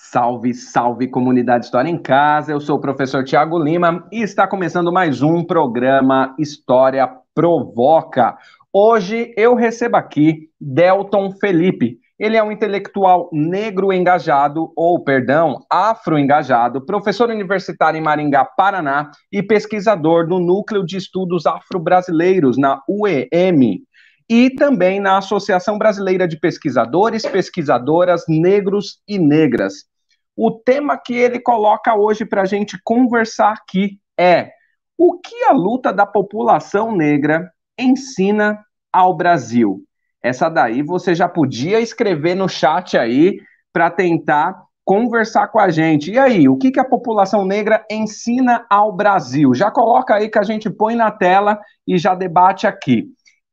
Salve, salve comunidade História em Casa. Eu sou o professor Tiago Lima e está começando mais um programa História Provoca. Hoje eu recebo aqui Delton Felipe. Ele é um intelectual negro engajado, ou perdão, afro-engajado, professor universitário em Maringá, Paraná e pesquisador do Núcleo de Estudos Afro-Brasileiros na UEM e também na Associação Brasileira de Pesquisadores, Pesquisadoras Negros e Negras. O tema que ele coloca hoje para a gente conversar aqui é o que a luta da população negra ensina ao Brasil. Essa daí você já podia escrever no chat aí para tentar conversar com a gente. E aí, o que, que a população negra ensina ao Brasil? Já coloca aí que a gente põe na tela e já debate aqui.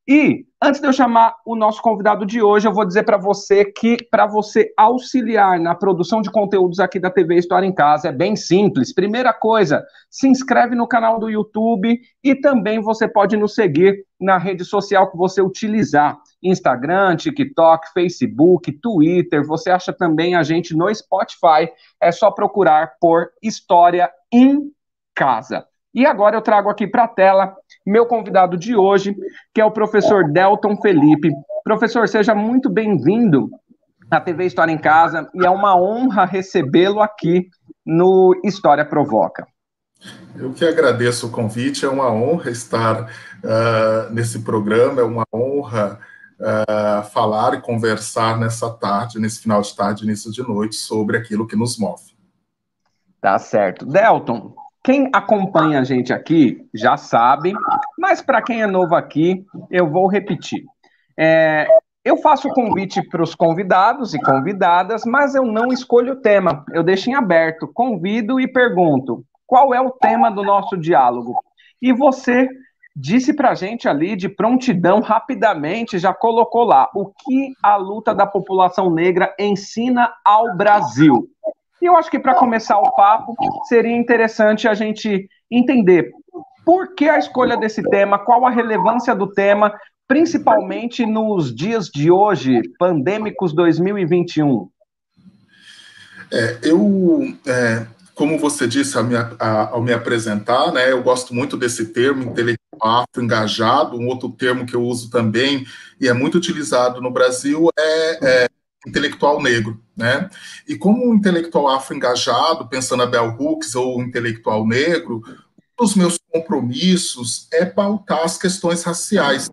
E antes de eu chamar o nosso convidado de hoje, eu vou dizer para você que para você auxiliar na produção de conteúdos aqui da TV História em Casa é bem simples. Primeira coisa, se inscreve no canal do YouTube e também você pode nos seguir na rede social que você utilizar. Instagram, TikTok, Facebook, Twitter. Você acha também a gente no Spotify. É só procurar por História em Casa. E agora eu trago aqui para a tela meu convidado de hoje, que é o professor Delton Felipe. Professor, seja muito bem-vindo à TV História em Casa e é uma honra recebê-lo aqui no História Provoca. Eu que agradeço o convite, é uma honra estar uh, nesse programa, é uma honra uh, falar e conversar nessa tarde, nesse final de tarde, início de noite, sobre aquilo que nos move. Tá certo. Delton, quem acompanha a gente aqui já sabe, mas para quem é novo aqui, eu vou repetir. É, eu faço o convite para os convidados e convidadas, mas eu não escolho o tema. Eu deixo em aberto, convido e pergunto: qual é o tema do nosso diálogo? E você disse para a gente ali de prontidão, rapidamente, já colocou lá o que a luta da população negra ensina ao Brasil. E eu acho que para começar o papo, seria interessante a gente entender por que a escolha desse tema, qual a relevância do tema, principalmente nos dias de hoje, pandêmicos 2021. É, eu, é, como você disse ao me, ao me apresentar, né, eu gosto muito desse termo, intelectual engajado. Um outro termo que eu uso também e é muito utilizado no Brasil é, é intelectual negro, né? E como um intelectual afro-engajado, pensando a Bell Hooks ou intelectual negro, um dos meus compromissos é pautar as questões raciais.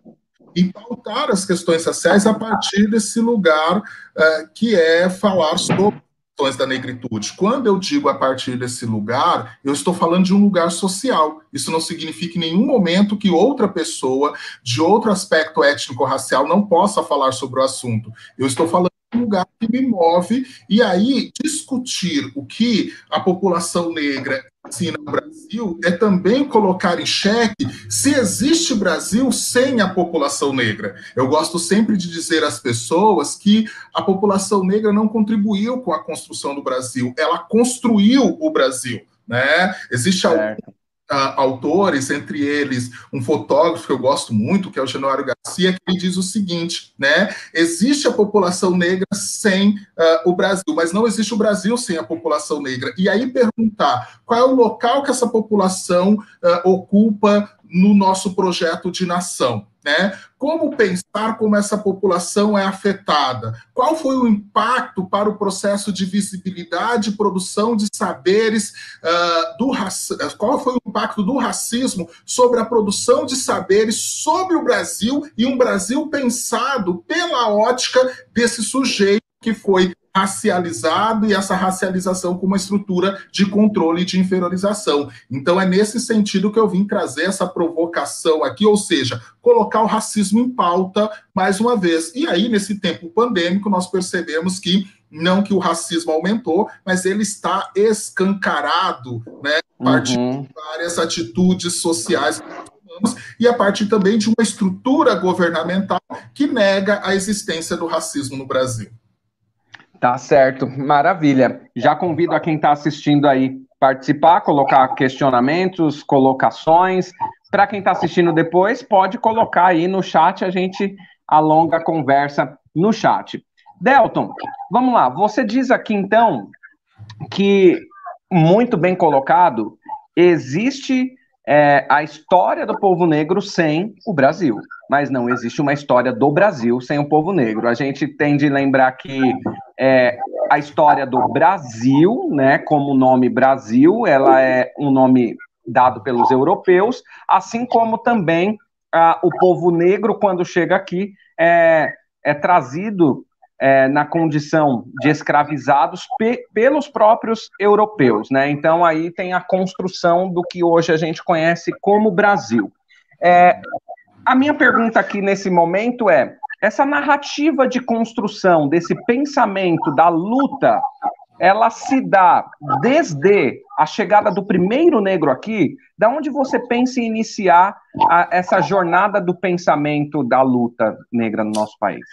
E pautar as questões raciais a partir desse lugar uh, que é falar sobre questões da negritude. Quando eu digo a partir desse lugar, eu estou falando de um lugar social. Isso não significa em nenhum momento que outra pessoa de outro aspecto étnico-racial não possa falar sobre o assunto. Eu estou falando lugar que me move, e aí discutir o que a população negra ensina no Brasil é também colocar em xeque se existe Brasil sem a população negra. Eu gosto sempre de dizer às pessoas que a população negra não contribuiu com a construção do Brasil, ela construiu o Brasil. Né? Existe algum autores, entre eles um fotógrafo que eu gosto muito, que é o Januário Garcia, que ele diz o seguinte, né? Existe a população negra sem uh, o Brasil, mas não existe o Brasil sem a população negra. E aí perguntar qual é o local que essa população uh, ocupa no nosso projeto de nação. Né? Como pensar como essa população é afetada? Qual foi o impacto para o processo de visibilidade e produção de saberes uh, do qual foi o impacto do racismo sobre a produção de saberes sobre o Brasil e um Brasil pensado pela ótica desse sujeito que foi racializado e essa racialização com uma estrutura de controle e de inferiorização. Então é nesse sentido que eu vim trazer essa provocação aqui, ou seja, colocar o racismo em pauta mais uma vez. E aí nesse tempo pandêmico nós percebemos que não que o racismo aumentou, mas ele está escancarado, né, a partir uhum. de várias atitudes sociais e a partir também de uma estrutura governamental que nega a existência do racismo no Brasil. Tá certo, maravilha. Já convido a quem está assistindo aí participar, colocar questionamentos, colocações. Para quem está assistindo depois, pode colocar aí no chat, a gente alonga a conversa no chat. Delton, vamos lá. Você diz aqui então que, muito bem colocado, existe é, a história do povo negro sem o Brasil, mas não existe uma história do Brasil sem o povo negro. A gente tem de lembrar que é, a história do Brasil, né, como nome Brasil, ela é um nome dado pelos europeus, assim como também ah, o povo negro, quando chega aqui, é, é trazido é, na condição de escravizados pe pelos próprios europeus, né? Então aí tem a construção do que hoje a gente conhece como Brasil. É, a minha pergunta aqui nesse momento é: essa narrativa de construção desse pensamento da luta, ela se dá desde a chegada do primeiro negro aqui? Da onde você pensa em iniciar a, essa jornada do pensamento da luta negra no nosso país?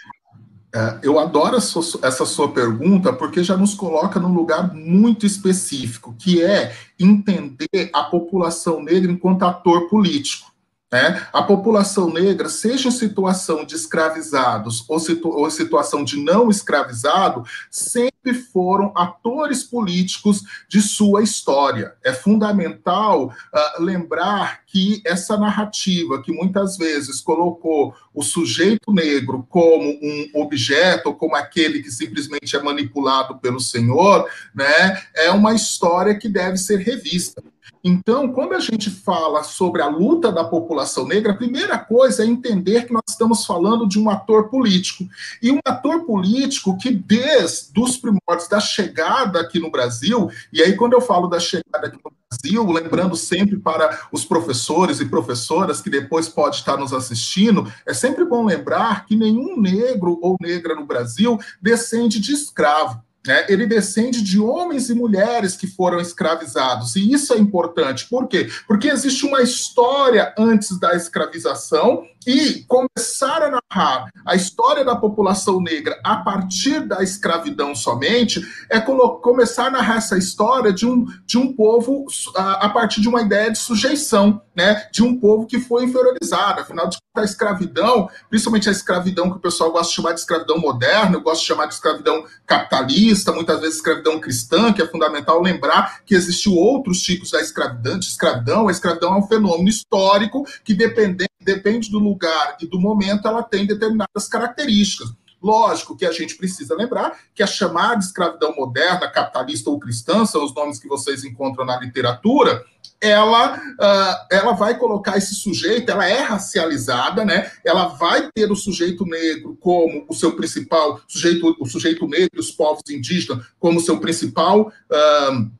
É, eu adoro essa sua pergunta porque já nos coloca num lugar muito específico, que é entender a população negra enquanto ator político. Né? A população negra, seja em situação de escravizados ou, situ ou situação de não escravizado, sempre foram atores políticos de sua história. É fundamental uh, lembrar que essa narrativa, que muitas vezes colocou o sujeito negro como um objeto, como aquele que simplesmente é manipulado pelo Senhor, né, é uma história que deve ser revista. Então, quando a gente fala sobre a luta da população negra, a primeira coisa é entender que nós estamos falando de um ator político. E um ator político que, desde os primórdios da chegada aqui no Brasil, e aí quando eu falo da chegada aqui no Brasil, lembrando sempre para os professores e professoras que depois pode estar nos assistindo, é sempre bom lembrar que nenhum negro ou negra no Brasil descende de escravo. Né, ele descende de homens e mulheres que foram escravizados. E isso é importante. Por quê? Porque existe uma história antes da escravização e começar a narrar a história da população negra a partir da escravidão somente é começar a narrar essa história de um, de um povo a, a partir de uma ideia de sujeição, né? de um povo que foi inferiorizado. Afinal de contas, a escravidão, principalmente a escravidão que o pessoal gosta de chamar de escravidão moderna, eu gosto de chamar de escravidão capitalista, muitas vezes escravidão cristã, que é fundamental lembrar que existiu outros tipos da escravidão. De escravidão. A escravidão é um fenômeno histórico que, dependendo depende do lugar e do momento, ela tem determinadas características. Lógico que a gente precisa lembrar que a chamada escravidão moderna, capitalista ou cristã, são os nomes que vocês encontram na literatura, ela, uh, ela vai colocar esse sujeito, ela é racializada, né? Ela vai ter o sujeito negro como o seu principal sujeito, o sujeito negro, os povos indígenas como seu principal uh,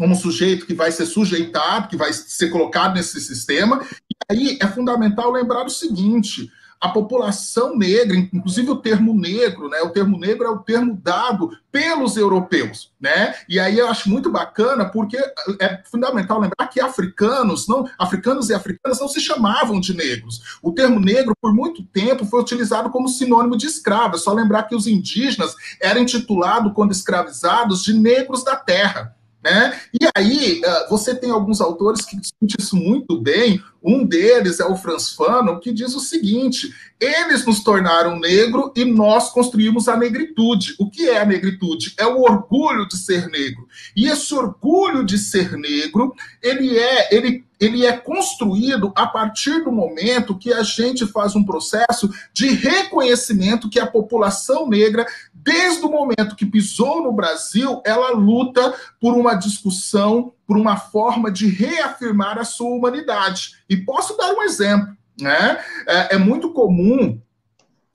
como sujeito que vai ser sujeitado, que vai ser colocado nesse sistema. Aí é fundamental lembrar o seguinte: a população negra, inclusive o termo negro, né? O termo negro é o termo dado pelos europeus, né? E aí eu acho muito bacana porque é fundamental lembrar que africanos, não, africanos e africanas não se chamavam de negros. O termo negro por muito tempo foi utilizado como sinônimo de escravo. É só lembrar que os indígenas eram intitulados quando escravizados de negros da terra. Né? E aí, eh, você tem alguns autores que discutem isso muito bem. Um deles é o Franz Fanon, que diz o seguinte: eles nos tornaram negro e nós construímos a negritude. O que é a negritude? É o orgulho de ser negro. E esse orgulho de ser negro, ele é, ele ele é construído a partir do momento que a gente faz um processo de reconhecimento que a população negra, desde o momento que pisou no Brasil, ela luta por uma discussão, por uma forma de reafirmar a sua humanidade. E posso dar um exemplo. Né? É, é muito comum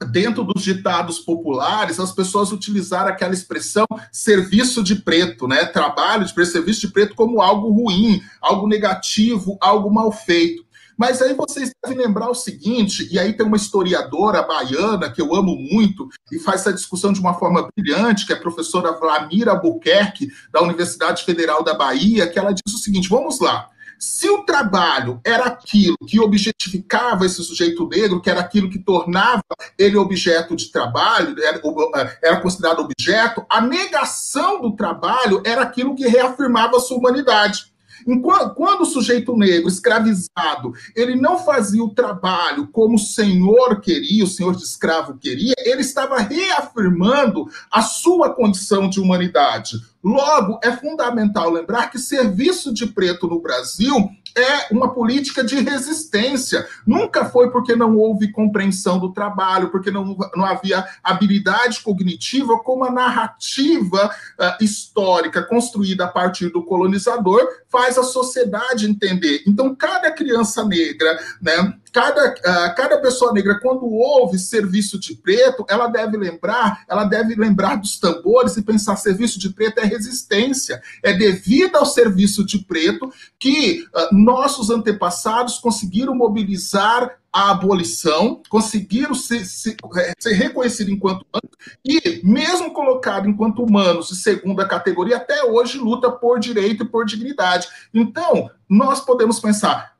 dentro dos ditados populares, as pessoas utilizaram aquela expressão serviço de preto, né? Trabalho de preto, serviço de preto como algo ruim, algo negativo, algo mal feito. Mas aí vocês devem lembrar o seguinte, e aí tem uma historiadora baiana que eu amo muito e faz essa discussão de uma forma brilhante, que é a professora Vlamira Albuquerque, da Universidade Federal da Bahia, que ela diz o seguinte: vamos lá. Se o trabalho era aquilo que objetificava esse sujeito negro, que era aquilo que tornava ele objeto de trabalho, era, era considerado objeto, a negação do trabalho era aquilo que reafirmava a sua humanidade. Enquanto, quando o sujeito negro, escravizado, ele não fazia o trabalho como o senhor queria, o senhor de escravo queria, ele estava reafirmando a sua condição de humanidade. Logo, é fundamental lembrar que serviço de preto no Brasil é uma política de resistência. Nunca foi porque não houve compreensão do trabalho, porque não, não havia habilidade cognitiva, como a narrativa uh, histórica construída a partir do colonizador faz a sociedade entender. Então, cada criança negra, né, cada, uh, cada pessoa negra, quando ouve serviço de preto, ela deve lembrar, ela deve lembrar dos tambores e pensar serviço de preto é resistência. É devido ao serviço de preto que uh, nossos antepassados conseguiram mobilizar a abolição, conseguiram ser, ser, é, ser reconhecidos enquanto humanos e, mesmo colocado enquanto humanos de segunda categoria, até hoje luta por direito e por dignidade. Então, nós podemos pensar,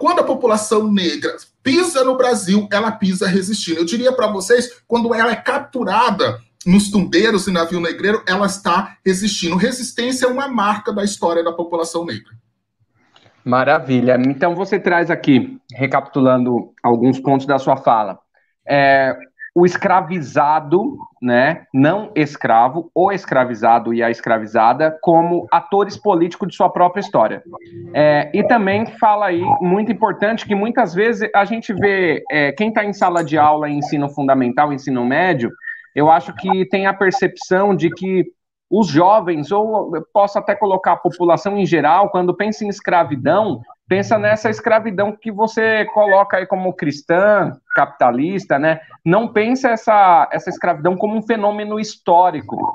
quando a população negra pisa no Brasil, ela pisa resistindo. Eu diria para vocês, quando ela é capturada nos tumbeiros e navio negreiro, ela está resistindo. Resistência é uma marca da história da população negra. Maravilha. Então você traz aqui, recapitulando alguns pontos da sua fala, é, o escravizado, né, não escravo, o escravizado e a escravizada, como atores políticos de sua própria história. É, e também fala aí, muito importante, que muitas vezes a gente vê é, quem está em sala de aula em ensino fundamental, ensino médio, eu acho que tem a percepção de que os jovens, ou posso até colocar a população em geral, quando pensa em escravidão, pensa nessa escravidão que você coloca aí como cristã, capitalista, né? Não pensa essa, essa escravidão como um fenômeno histórico.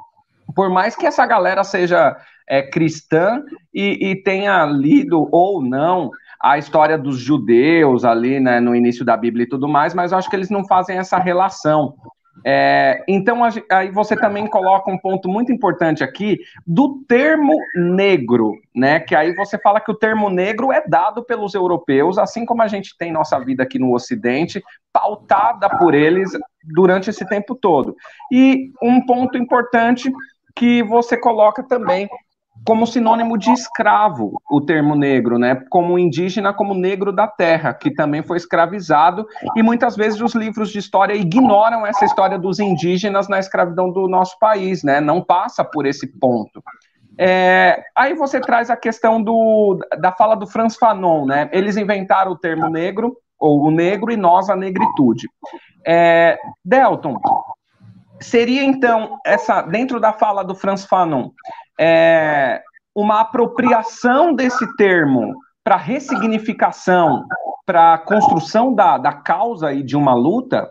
Por mais que essa galera seja é, cristã e, e tenha lido ou não a história dos judeus ali, né, no início da Bíblia e tudo mais, mas eu acho que eles não fazem essa relação. É, então, aí você também coloca um ponto muito importante aqui do termo negro, né? Que aí você fala que o termo negro é dado pelos europeus, assim como a gente tem nossa vida aqui no Ocidente, pautada por eles durante esse tempo todo. E um ponto importante que você coloca também como sinônimo de escravo, o termo negro, né? Como indígena, como negro da terra, que também foi escravizado, e muitas vezes os livros de história ignoram essa história dos indígenas na escravidão do nosso país, né? Não passa por esse ponto. É, aí você traz a questão do, da fala do Franz Fanon, né? Eles inventaram o termo negro, ou o negro, e nós a negritude. É, Delton, seria então essa dentro da fala do Franz Fanon é, uma apropriação desse termo para ressignificação, para construção da, da causa e de uma luta?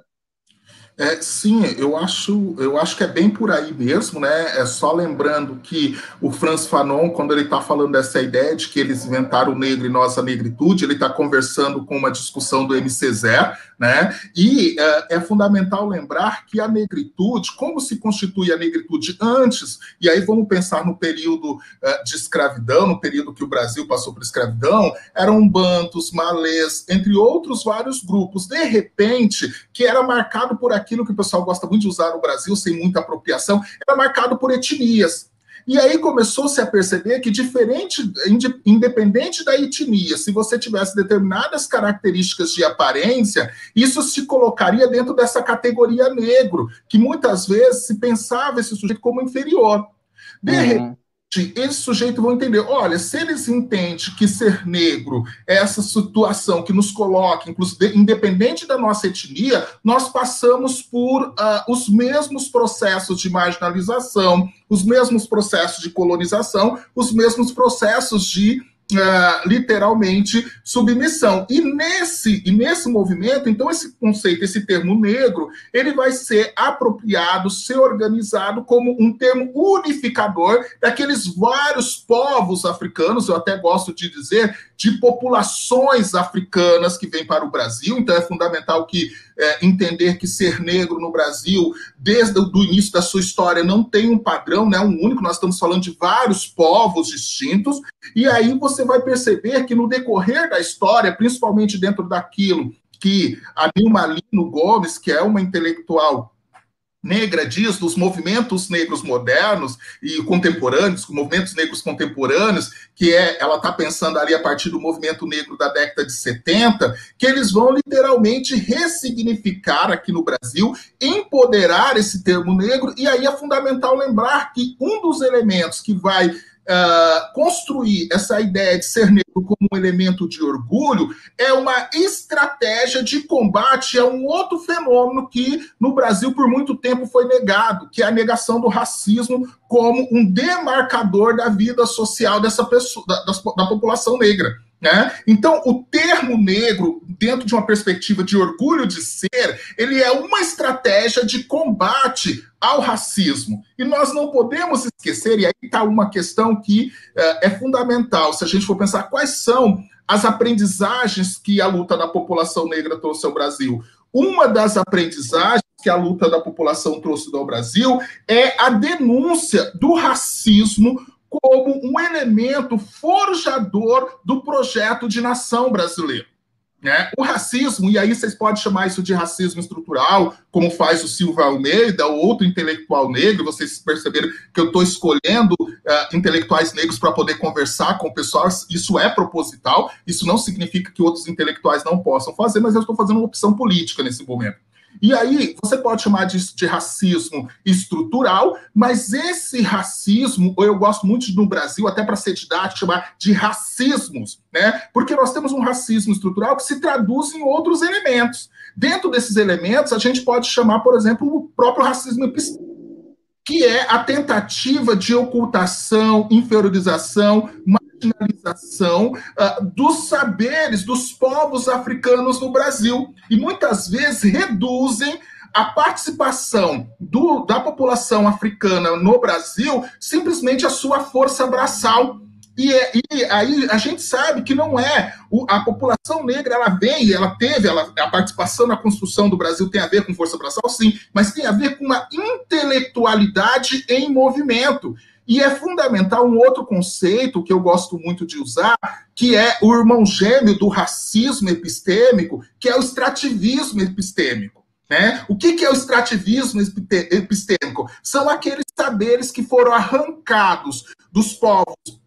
É, sim, eu acho, eu acho que é bem por aí mesmo, né? É só lembrando que o Franz Fanon, quando ele está falando dessa ideia de que eles inventaram o negro e nós a negritude, ele está conversando com uma discussão do MC né? E uh, é fundamental lembrar que a negritude, como se constitui a negritude antes, e aí vamos pensar no período uh, de escravidão, no período que o Brasil passou por escravidão, eram bantos, malês, entre outros vários grupos, de repente, que era marcado por aquilo que o pessoal gosta muito de usar no Brasil, sem muita apropriação, era marcado por etnias. E aí começou-se a perceber que, diferente, independente da etnia, se você tivesse determinadas características de aparência, isso se colocaria dentro dessa categoria negro, que muitas vezes se pensava esse sujeito como inferior. De uhum. repente, esse sujeito vão entender, olha, se eles entendem que ser negro é essa situação que nos coloca, inclusive, independente da nossa etnia, nós passamos por uh, os mesmos processos de marginalização, os mesmos processos de colonização, os mesmos processos de Uh, literalmente submissão. E nesse, e nesse movimento, então, esse conceito, esse termo negro, ele vai ser apropriado, ser organizado como um termo unificador daqueles vários povos africanos, eu até gosto de dizer, de populações africanas que vêm para o Brasil. Então, é fundamental que é, entender que ser negro no Brasil, desde o início da sua história, não tem um padrão, né, um único. Nós estamos falando de vários povos distintos. E aí você vai perceber que no decorrer da história, principalmente dentro daquilo que a Nilma Lino Gomes, que é uma intelectual negra diz dos movimentos negros modernos e contemporâneos, movimentos negros contemporâneos, que é, ela está pensando ali a partir do movimento negro da década de 70, que eles vão literalmente ressignificar aqui no Brasil, empoderar esse termo negro, e aí é fundamental lembrar que um dos elementos que vai uh, construir essa ideia de ser negro como um elemento de orgulho é uma estratégia de combate a um outro fenômeno que no Brasil por muito tempo foi negado, que é a negação do racismo como um demarcador da vida social dessa pessoa, da, da, da população negra. Né? Então, o termo negro, dentro de uma perspectiva de orgulho de ser, ele é uma estratégia de combate ao racismo. E nós não podemos esquecer, e aí está uma questão que uh, é fundamental, se a gente for pensar quais são as aprendizagens que a luta da população negra trouxe ao Brasil. Uma das aprendizagens que a luta da população trouxe ao Brasil é a denúncia do racismo como um elemento forjador do projeto de nação brasileiro. Né? O racismo, e aí vocês podem chamar isso de racismo estrutural, como faz o Silva Almeida, ou outro intelectual negro, vocês perceberam que eu estou escolhendo uh, intelectuais negros para poder conversar com o pessoal, isso é proposital, isso não significa que outros intelectuais não possam fazer, mas eu estou fazendo uma opção política nesse momento. E aí, você pode chamar de racismo estrutural, mas esse racismo, ou eu gosto muito no Brasil, até para ser didático, chamar de racismos, né? Porque nós temos um racismo estrutural que se traduz em outros elementos. Dentro desses elementos, a gente pode chamar, por exemplo, o próprio racismo epistêmico que é a tentativa de ocultação, inferiorização, marginalização uh, dos saberes dos povos africanos no Brasil. E muitas vezes reduzem a participação do, da população africana no Brasil simplesmente a sua força braçal. E, é, e, aí a gente sabe que não é o, a população negra, ela vem, ela teve, ela, a participação na construção do Brasil tem a ver com força braçal, sim, mas tem a ver com uma intelectualidade em movimento. E é fundamental um outro conceito que eu gosto muito de usar, que é o irmão gêmeo do racismo epistêmico, que é o extrativismo epistêmico. Né? O que, que é o extrativismo epistêmico? São aqueles saberes que foram arrancados dos povos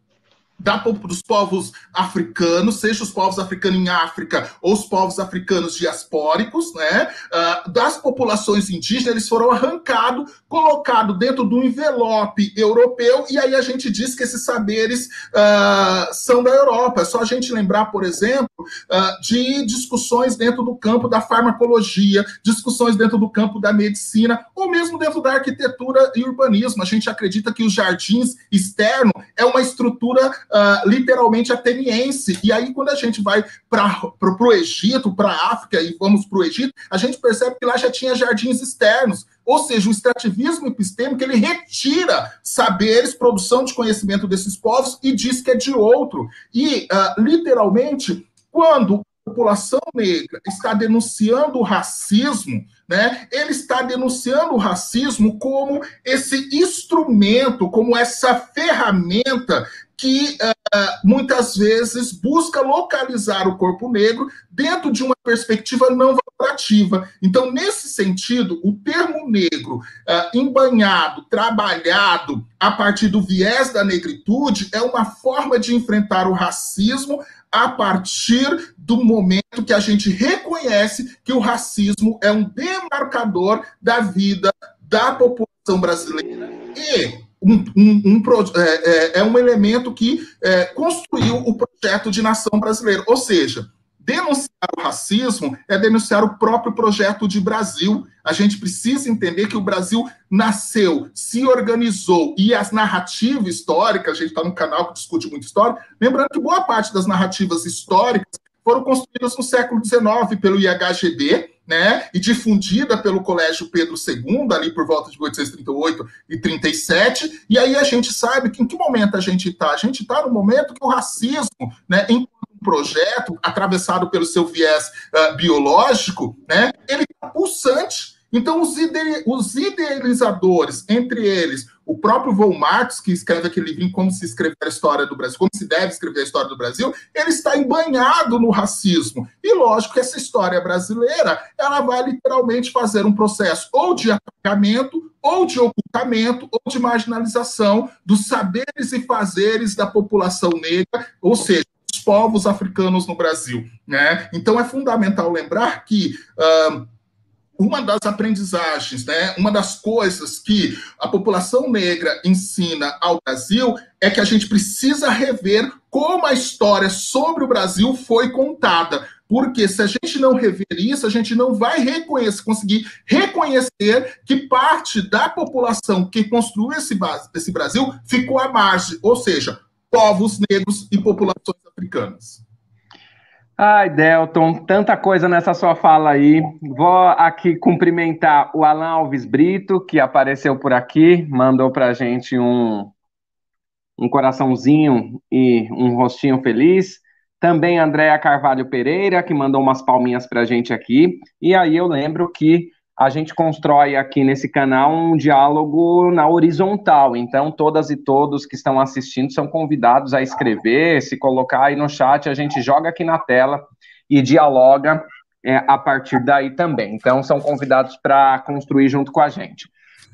da, dos povos africanos, seja os povos africanos em África ou os povos africanos diaspóricos, né, uh, das populações indígenas, eles foram arrancados, colocados dentro do envelope europeu, e aí a gente diz que esses saberes uh, são da Europa. É só a gente lembrar, por exemplo, uh, de discussões dentro do campo da farmacologia, discussões dentro do campo da medicina, ou mesmo dentro da arquitetura e urbanismo. A gente acredita que os jardins externos é uma estrutura uh, literalmente ateniense. E aí, quando a gente vai para o Egito, para a África e vamos para o Egito, a gente percebe que lá já tinha jardins externos. Ou seja, o extrativismo epistêmico ele retira saberes, produção de conhecimento desses povos e diz que é de outro. E, uh, literalmente, quando a população negra está denunciando o racismo, né, ele está denunciando o racismo como esse instrumento, como essa ferramenta que uh, muitas vezes busca localizar o corpo negro dentro de uma perspectiva não valorativa. Então, nesse sentido, o termo negro uh, embanhado, trabalhado a partir do viés da negritude é uma forma de enfrentar o racismo a partir do momento que a gente reconhece que o racismo é um demarcador da vida da população brasileira e um, um, um é, é, é, um elemento que é, construiu o projeto de nação brasileira. Ou seja, denunciar o racismo é denunciar o próprio projeto de Brasil. A gente precisa entender que o Brasil nasceu, se organizou e as narrativas históricas, a gente está no canal que discute muito história, lembrando que boa parte das narrativas históricas foram construídas no século XIX pelo IHGB, né, e difundida pelo Colégio Pedro II, ali por volta de 1838 e 37, e aí a gente sabe que em que momento a gente está? A gente está no momento que o racismo, né, em um projeto atravessado pelo seu viés uh, biológico, né, ele está pulsante, Então, os, ide os idealizadores, entre eles o próprio Von que escreve aquele livrinho Como se escrever a história do Brasil, como se deve escrever a história do Brasil, ele está embanhado no racismo. E lógico que essa história brasileira, ela vai literalmente fazer um processo ou de apagamento, ou de ocultamento, ou de marginalização dos saberes e fazeres da população negra, ou seja, dos povos africanos no Brasil. Né? Então é fundamental lembrar que. Uh, uma das aprendizagens, né, uma das coisas que a população negra ensina ao Brasil é que a gente precisa rever como a história sobre o Brasil foi contada. Porque se a gente não rever isso, a gente não vai reconhecer, conseguir reconhecer que parte da população que construiu esse, esse Brasil ficou à margem, ou seja, povos negros e populações africanas. Ai, Delton, tanta coisa nessa sua fala aí. Vou aqui cumprimentar o Alan Alves Brito, que apareceu por aqui, mandou pra gente um, um coraçãozinho e um rostinho feliz. Também Andréa Carvalho Pereira, que mandou umas palminhas pra gente aqui. E aí eu lembro que a gente constrói aqui nesse canal um diálogo na horizontal. Então, todas e todos que estão assistindo são convidados a escrever, se colocar aí no chat, a gente joga aqui na tela e dialoga é, a partir daí também. Então, são convidados para construir junto com a gente.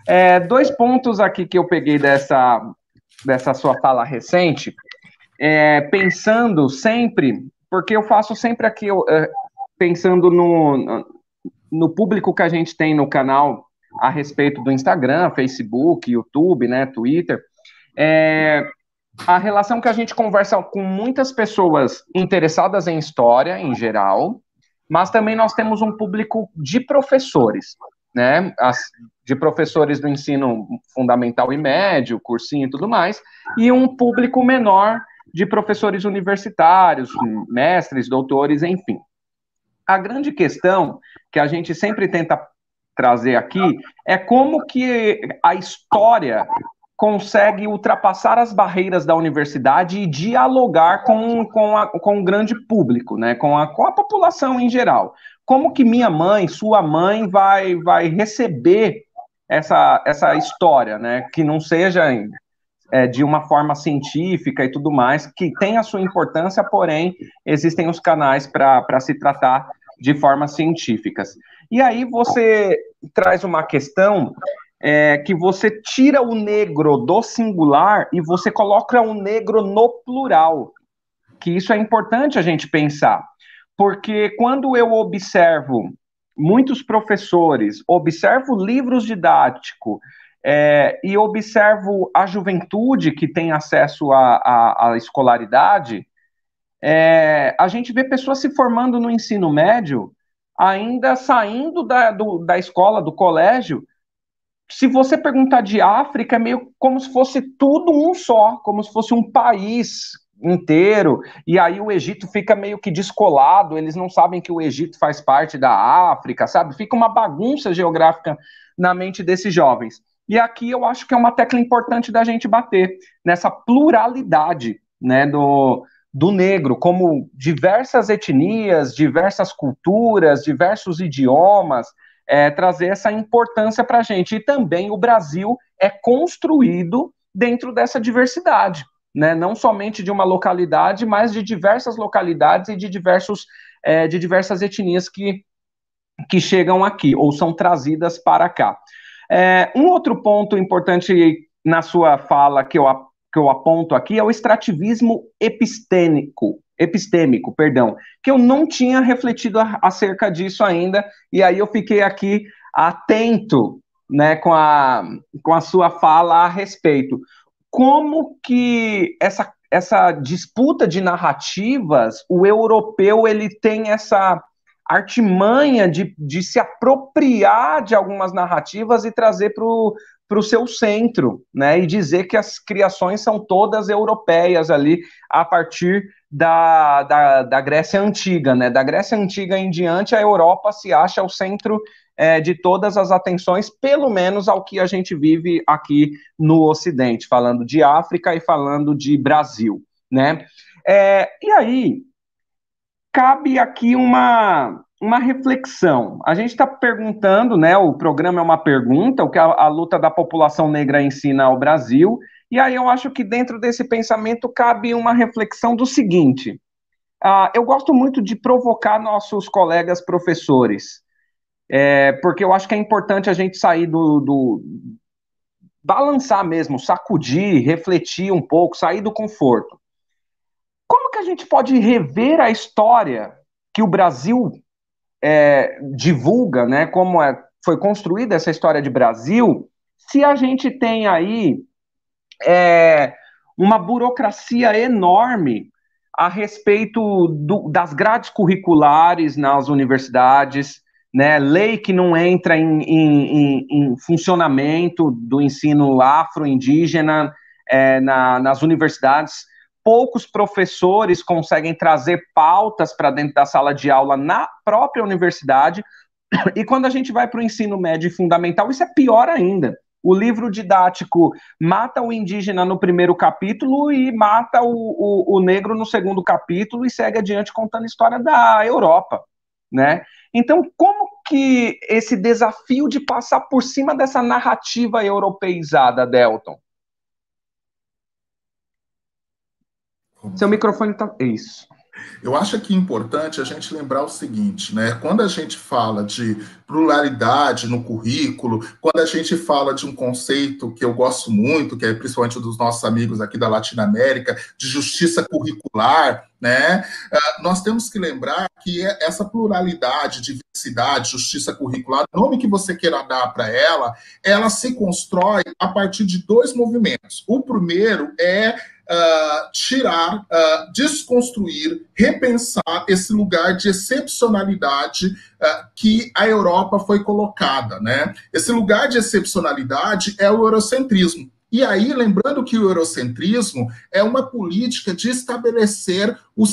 É, dois pontos aqui que eu peguei dessa, dessa sua fala recente, é, pensando sempre, porque eu faço sempre aqui, eu, é, pensando no, no público que a gente tem no canal a respeito do Instagram, Facebook, YouTube, né, Twitter, é, a relação que a gente conversa com muitas pessoas interessadas em história em geral, mas também nós temos um público de professores, né, as, de professores do ensino fundamental e médio, cursinho e tudo mais, e um público menor de professores universitários, mestres, doutores, enfim. A grande questão que a gente sempre tenta trazer aqui é como que a história consegue ultrapassar as barreiras da universidade e dialogar com, com, a, com o grande público, né, com a, com a população em geral. Como que minha mãe, sua mãe, vai, vai receber essa, essa história, né, que não seja é, de uma forma científica e tudo mais, que tem a sua importância, porém, existem os canais para se tratar de formas científicas. E aí você traz uma questão é, que você tira o negro do singular e você coloca o negro no plural. Que isso é importante a gente pensar. Porque quando eu observo muitos professores, observo livros didáticos, é, e observo a juventude que tem acesso à escolaridade, é, a gente vê pessoas se formando no ensino médio, ainda saindo da, do, da escola, do colégio. Se você perguntar de África, é meio como se fosse tudo um só, como se fosse um país inteiro, e aí o Egito fica meio que descolado, eles não sabem que o Egito faz parte da África, sabe? Fica uma bagunça geográfica na mente desses jovens. E aqui eu acho que é uma tecla importante da gente bater nessa pluralidade, né, do, do negro, como diversas etnias, diversas culturas, diversos idiomas, é, trazer essa importância para a gente. E também o Brasil é construído dentro dessa diversidade, né? não somente de uma localidade, mas de diversas localidades e de, diversos, é, de diversas etnias que, que chegam aqui ou são trazidas para cá. É, um outro ponto importante na sua fala que eu que eu aponto aqui é o extrativismo epistêmico, epistêmico, perdão, que eu não tinha refletido acerca disso ainda, e aí eu fiquei aqui atento, né, com a, com a sua fala a respeito. Como que essa, essa disputa de narrativas, o europeu, ele tem essa artimanha de, de se apropriar de algumas narrativas e trazer para o para o seu centro, né, e dizer que as criações são todas europeias ali a partir da, da, da Grécia Antiga, né, da Grécia Antiga em diante a Europa se acha o centro é, de todas as atenções, pelo menos ao que a gente vive aqui no Ocidente, falando de África e falando de Brasil, né, é, e aí cabe aqui uma uma reflexão. A gente está perguntando, né? O programa é uma pergunta, o que a, a, luta da população negra ensina ao Brasil. E aí eu acho que dentro desse pensamento cabe uma reflexão do seguinte: uh, eu gosto muito de provocar nossos colegas professores, é, porque eu acho que é importante a gente sair do, do balançar mesmo, sacudir, refletir um pouco, sair do conforto. Como que a gente pode rever a história que o Brasil é, divulga, né, como é, foi construída essa história de Brasil, se a gente tem aí é, uma burocracia enorme a respeito do, das grades curriculares nas universidades, né, lei que não entra em, em, em funcionamento do ensino afro-indígena é, na, nas universidades, poucos professores conseguem trazer pautas para dentro da sala de aula na própria universidade. E quando a gente vai para o ensino médio e fundamental, isso é pior ainda. O livro didático mata o indígena no primeiro capítulo e mata o, o, o negro no segundo capítulo e segue adiante contando a história da Europa, né? Então, como que esse desafio de passar por cima dessa narrativa europeizada, Delton? Seu microfone está. Isso. Eu acho aqui importante a gente lembrar o seguinte, né? Quando a gente fala de pluralidade no currículo, quando a gente fala de um conceito que eu gosto muito, que é principalmente dos nossos amigos aqui da Latinoamérica, de justiça curricular, né? Ah, nós temos que lembrar que é essa pluralidade, diversidade, justiça curricular, o nome que você queira dar para ela, ela se constrói a partir de dois movimentos. O primeiro é uh, tirar, uh, desconstruir, repensar esse lugar de excepcionalidade uh, que a Europa foi colocada. Né? Esse lugar de excepcionalidade é o eurocentrismo. E aí, lembrando que o eurocentrismo é uma política de estabelecer o,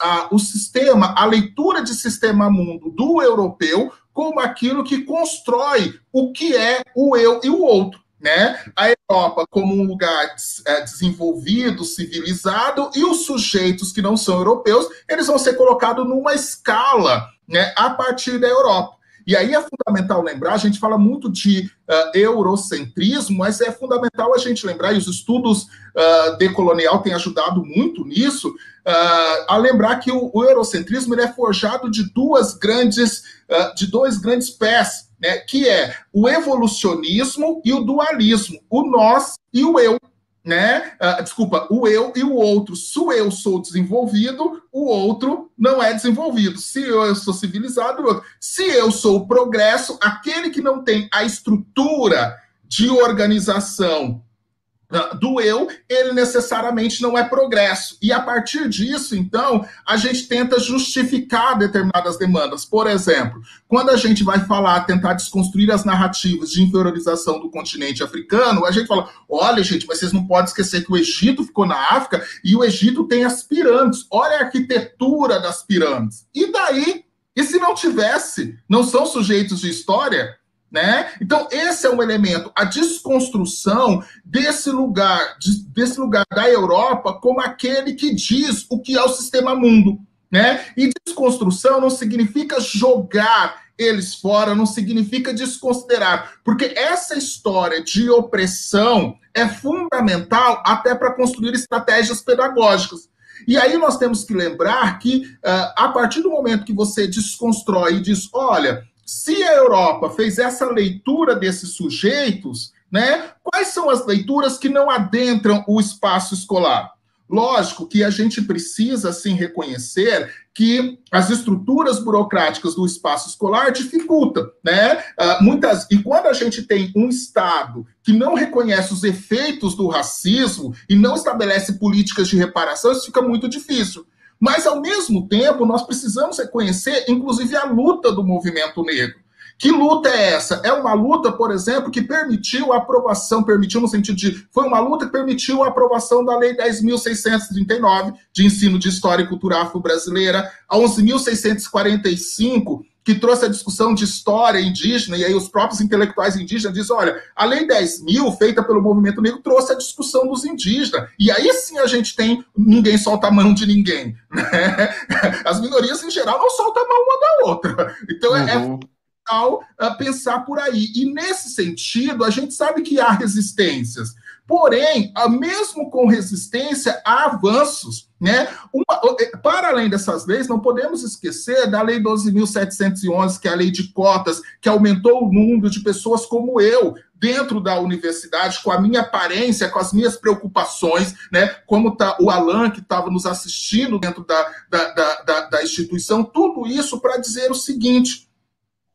a, o sistema, a leitura de sistema mundo do europeu como aquilo que constrói o que é o eu e o outro né? A Europa como um lugar é, desenvolvido, civilizado, e os sujeitos que não são europeus, eles vão ser colocados numa escala, né, a partir da Europa. E aí é fundamental lembrar, a gente fala muito de uh, eurocentrismo, mas é fundamental a gente lembrar, e os estudos uh, decolonial têm ajudado muito nisso, uh, a lembrar que o, o eurocentrismo é forjado de duas grandes, de dois grandes pés, né, que é o evolucionismo e o dualismo, o nós e o eu. Né? Uh, desculpa, o eu e o outro. Se o eu sou desenvolvido, o outro não é desenvolvido. Se eu, eu sou civilizado, o outro. Se eu sou o progresso, aquele que não tem a estrutura de organização do eu, ele necessariamente não é progresso. E a partir disso, então, a gente tenta justificar determinadas demandas. Por exemplo, quando a gente vai falar, tentar desconstruir as narrativas de inferiorização do continente africano, a gente fala: olha, gente, mas vocês não podem esquecer que o Egito ficou na África e o Egito tem as pirâmides. Olha a arquitetura das pirâmides. E daí? E se não tivesse? Não são sujeitos de história? Né? Então, esse é um elemento, a desconstrução desse lugar, desse lugar da Europa como aquele que diz o que é o sistema mundo. Né? E desconstrução não significa jogar eles fora, não significa desconsiderar, porque essa história de opressão é fundamental até para construir estratégias pedagógicas. E aí nós temos que lembrar que, uh, a partir do momento que você desconstrói e diz, olha, se a Europa fez essa leitura desses sujeitos, né, quais são as leituras que não adentram o espaço escolar? Lógico que a gente precisa, sim, reconhecer que as estruturas burocráticas do espaço escolar dificultam, né? Uh, muitas, e quando a gente tem um Estado que não reconhece os efeitos do racismo e não estabelece políticas de reparação, isso fica muito difícil. Mas, ao mesmo tempo, nós precisamos reconhecer, inclusive, a luta do movimento negro. Que luta é essa? É uma luta, por exemplo, que permitiu a aprovação, permitiu no sentido de. Foi uma luta que permitiu a aprovação da Lei 10.639 de ensino de história e cultura afro-brasileira, a 11.645 que trouxe a discussão de história indígena, e aí os próprios intelectuais indígenas dizem: olha, a Lei 10 mil, feita pelo movimento negro, trouxe a discussão dos indígenas. E aí sim a gente tem ninguém solta a mão de ninguém. Né? As minorias, em geral, não soltam a mão uma da outra. Então é, é uhum. é fundamental uh, pensar por aí. E nesse sentido, a gente sabe que há resistências. Porém, mesmo com resistência, há avanços. Né? Uma, eh, para além dessas leis, não podemos esquecer da Lei 12.711, que é a lei de cotas, que aumentou o número de pessoas como eu dentro da universidade, com a minha aparência, com as minhas preocupações, né? como tá o Alan, que estava nos assistindo dentro da, da, da, da instituição, tudo isso para dizer o seguinte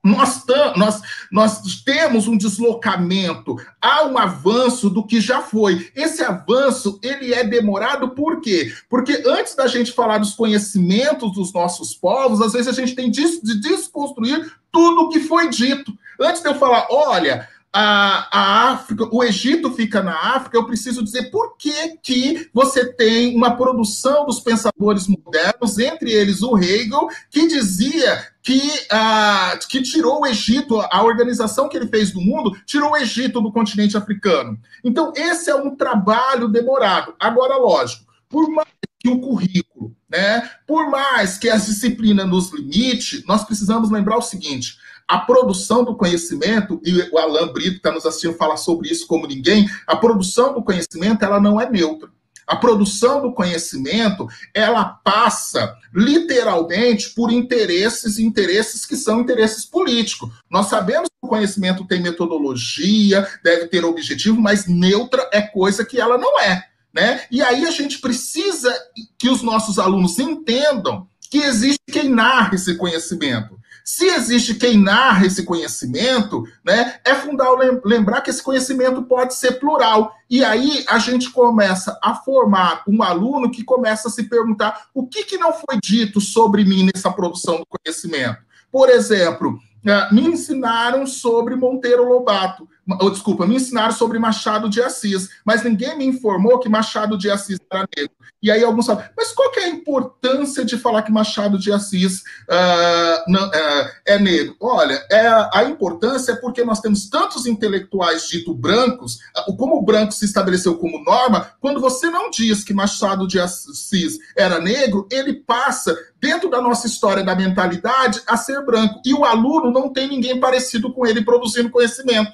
nós, nós, nós temos um deslocamento, há um avanço do que já foi. Esse avanço, ele é demorado por quê? Porque antes da gente falar dos conhecimentos dos nossos povos, às vezes a gente tem de desconstruir tudo o que foi dito. Antes de eu falar, olha, a, a África, o Egito fica na África, eu preciso dizer por que, que você tem uma produção dos pensadores modernos, entre eles o Hegel, que dizia que, uh, que tirou o Egito, a organização que ele fez do mundo, tirou o Egito do continente africano. Então, esse é um trabalho demorado. Agora, lógico, por mais que o currículo, né, por mais que as disciplinas nos limite, nós precisamos lembrar o seguinte: a produção do conhecimento, e o Alan Brito está nos assistindo falar sobre isso como ninguém, a produção do conhecimento ela não é neutra. A produção do conhecimento, ela passa literalmente por interesses, interesses que são interesses políticos. Nós sabemos que o conhecimento tem metodologia, deve ter objetivo, mas neutra é coisa que ela não é. Né? E aí a gente precisa que os nossos alunos entendam que existe quem narra esse conhecimento. Se existe quem narra esse conhecimento, né, é fundamental lembrar que esse conhecimento pode ser plural. E aí a gente começa a formar um aluno que começa a se perguntar o que, que não foi dito sobre mim nessa produção do conhecimento. Por exemplo, ah, me ensinaram sobre Monteiro Lobato, ou, desculpa, me ensinaram sobre Machado de Assis, mas ninguém me informou que Machado de Assis era negro. E aí alguns falam, mas qual que é a importância de falar que Machado de Assis uh, não, uh, é negro? Olha, é, a importância é porque nós temos tantos intelectuais dito brancos, uh, como o branco se estabeleceu como norma, quando você não diz que Machado de Assis era negro, ele passa, dentro da nossa história da mentalidade, a ser branco. E o aluno não tem ninguém parecido com ele produzindo conhecimento.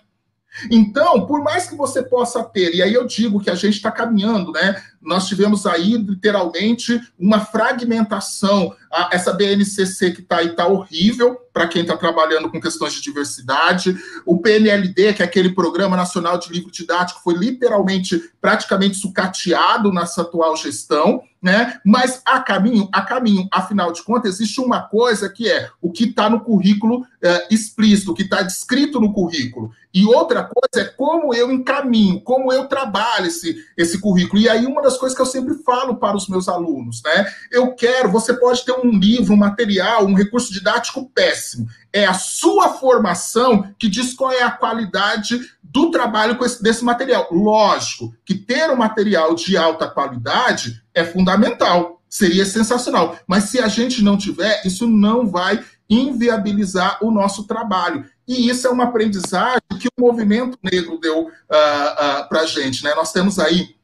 Então, por mais que você possa ter, e aí eu digo que a gente está caminhando, né? Nós tivemos aí literalmente uma fragmentação. Essa BNCC que está aí está horrível para quem está trabalhando com questões de diversidade. O PNLD, que é aquele Programa Nacional de Livro Didático, foi literalmente praticamente sucateado nessa atual gestão né? Mas a caminho, a caminho, afinal de contas, existe uma coisa que é o que está no currículo é, explícito, o que está descrito no currículo. E outra coisa é como eu encaminho, como eu trabalho esse, esse currículo. E aí, uma das coisas que eu sempre falo para os meus alunos, né? Eu quero, você pode ter um livro, um material, um recurso didático péssimo. É a sua formação que diz qual é a qualidade do trabalho esse, desse material. Lógico que ter um material de alta qualidade é fundamental, seria sensacional. Mas se a gente não tiver, isso não vai inviabilizar o nosso trabalho. E isso é uma aprendizagem que o movimento negro deu uh, uh, para a gente. Né? Nós temos aí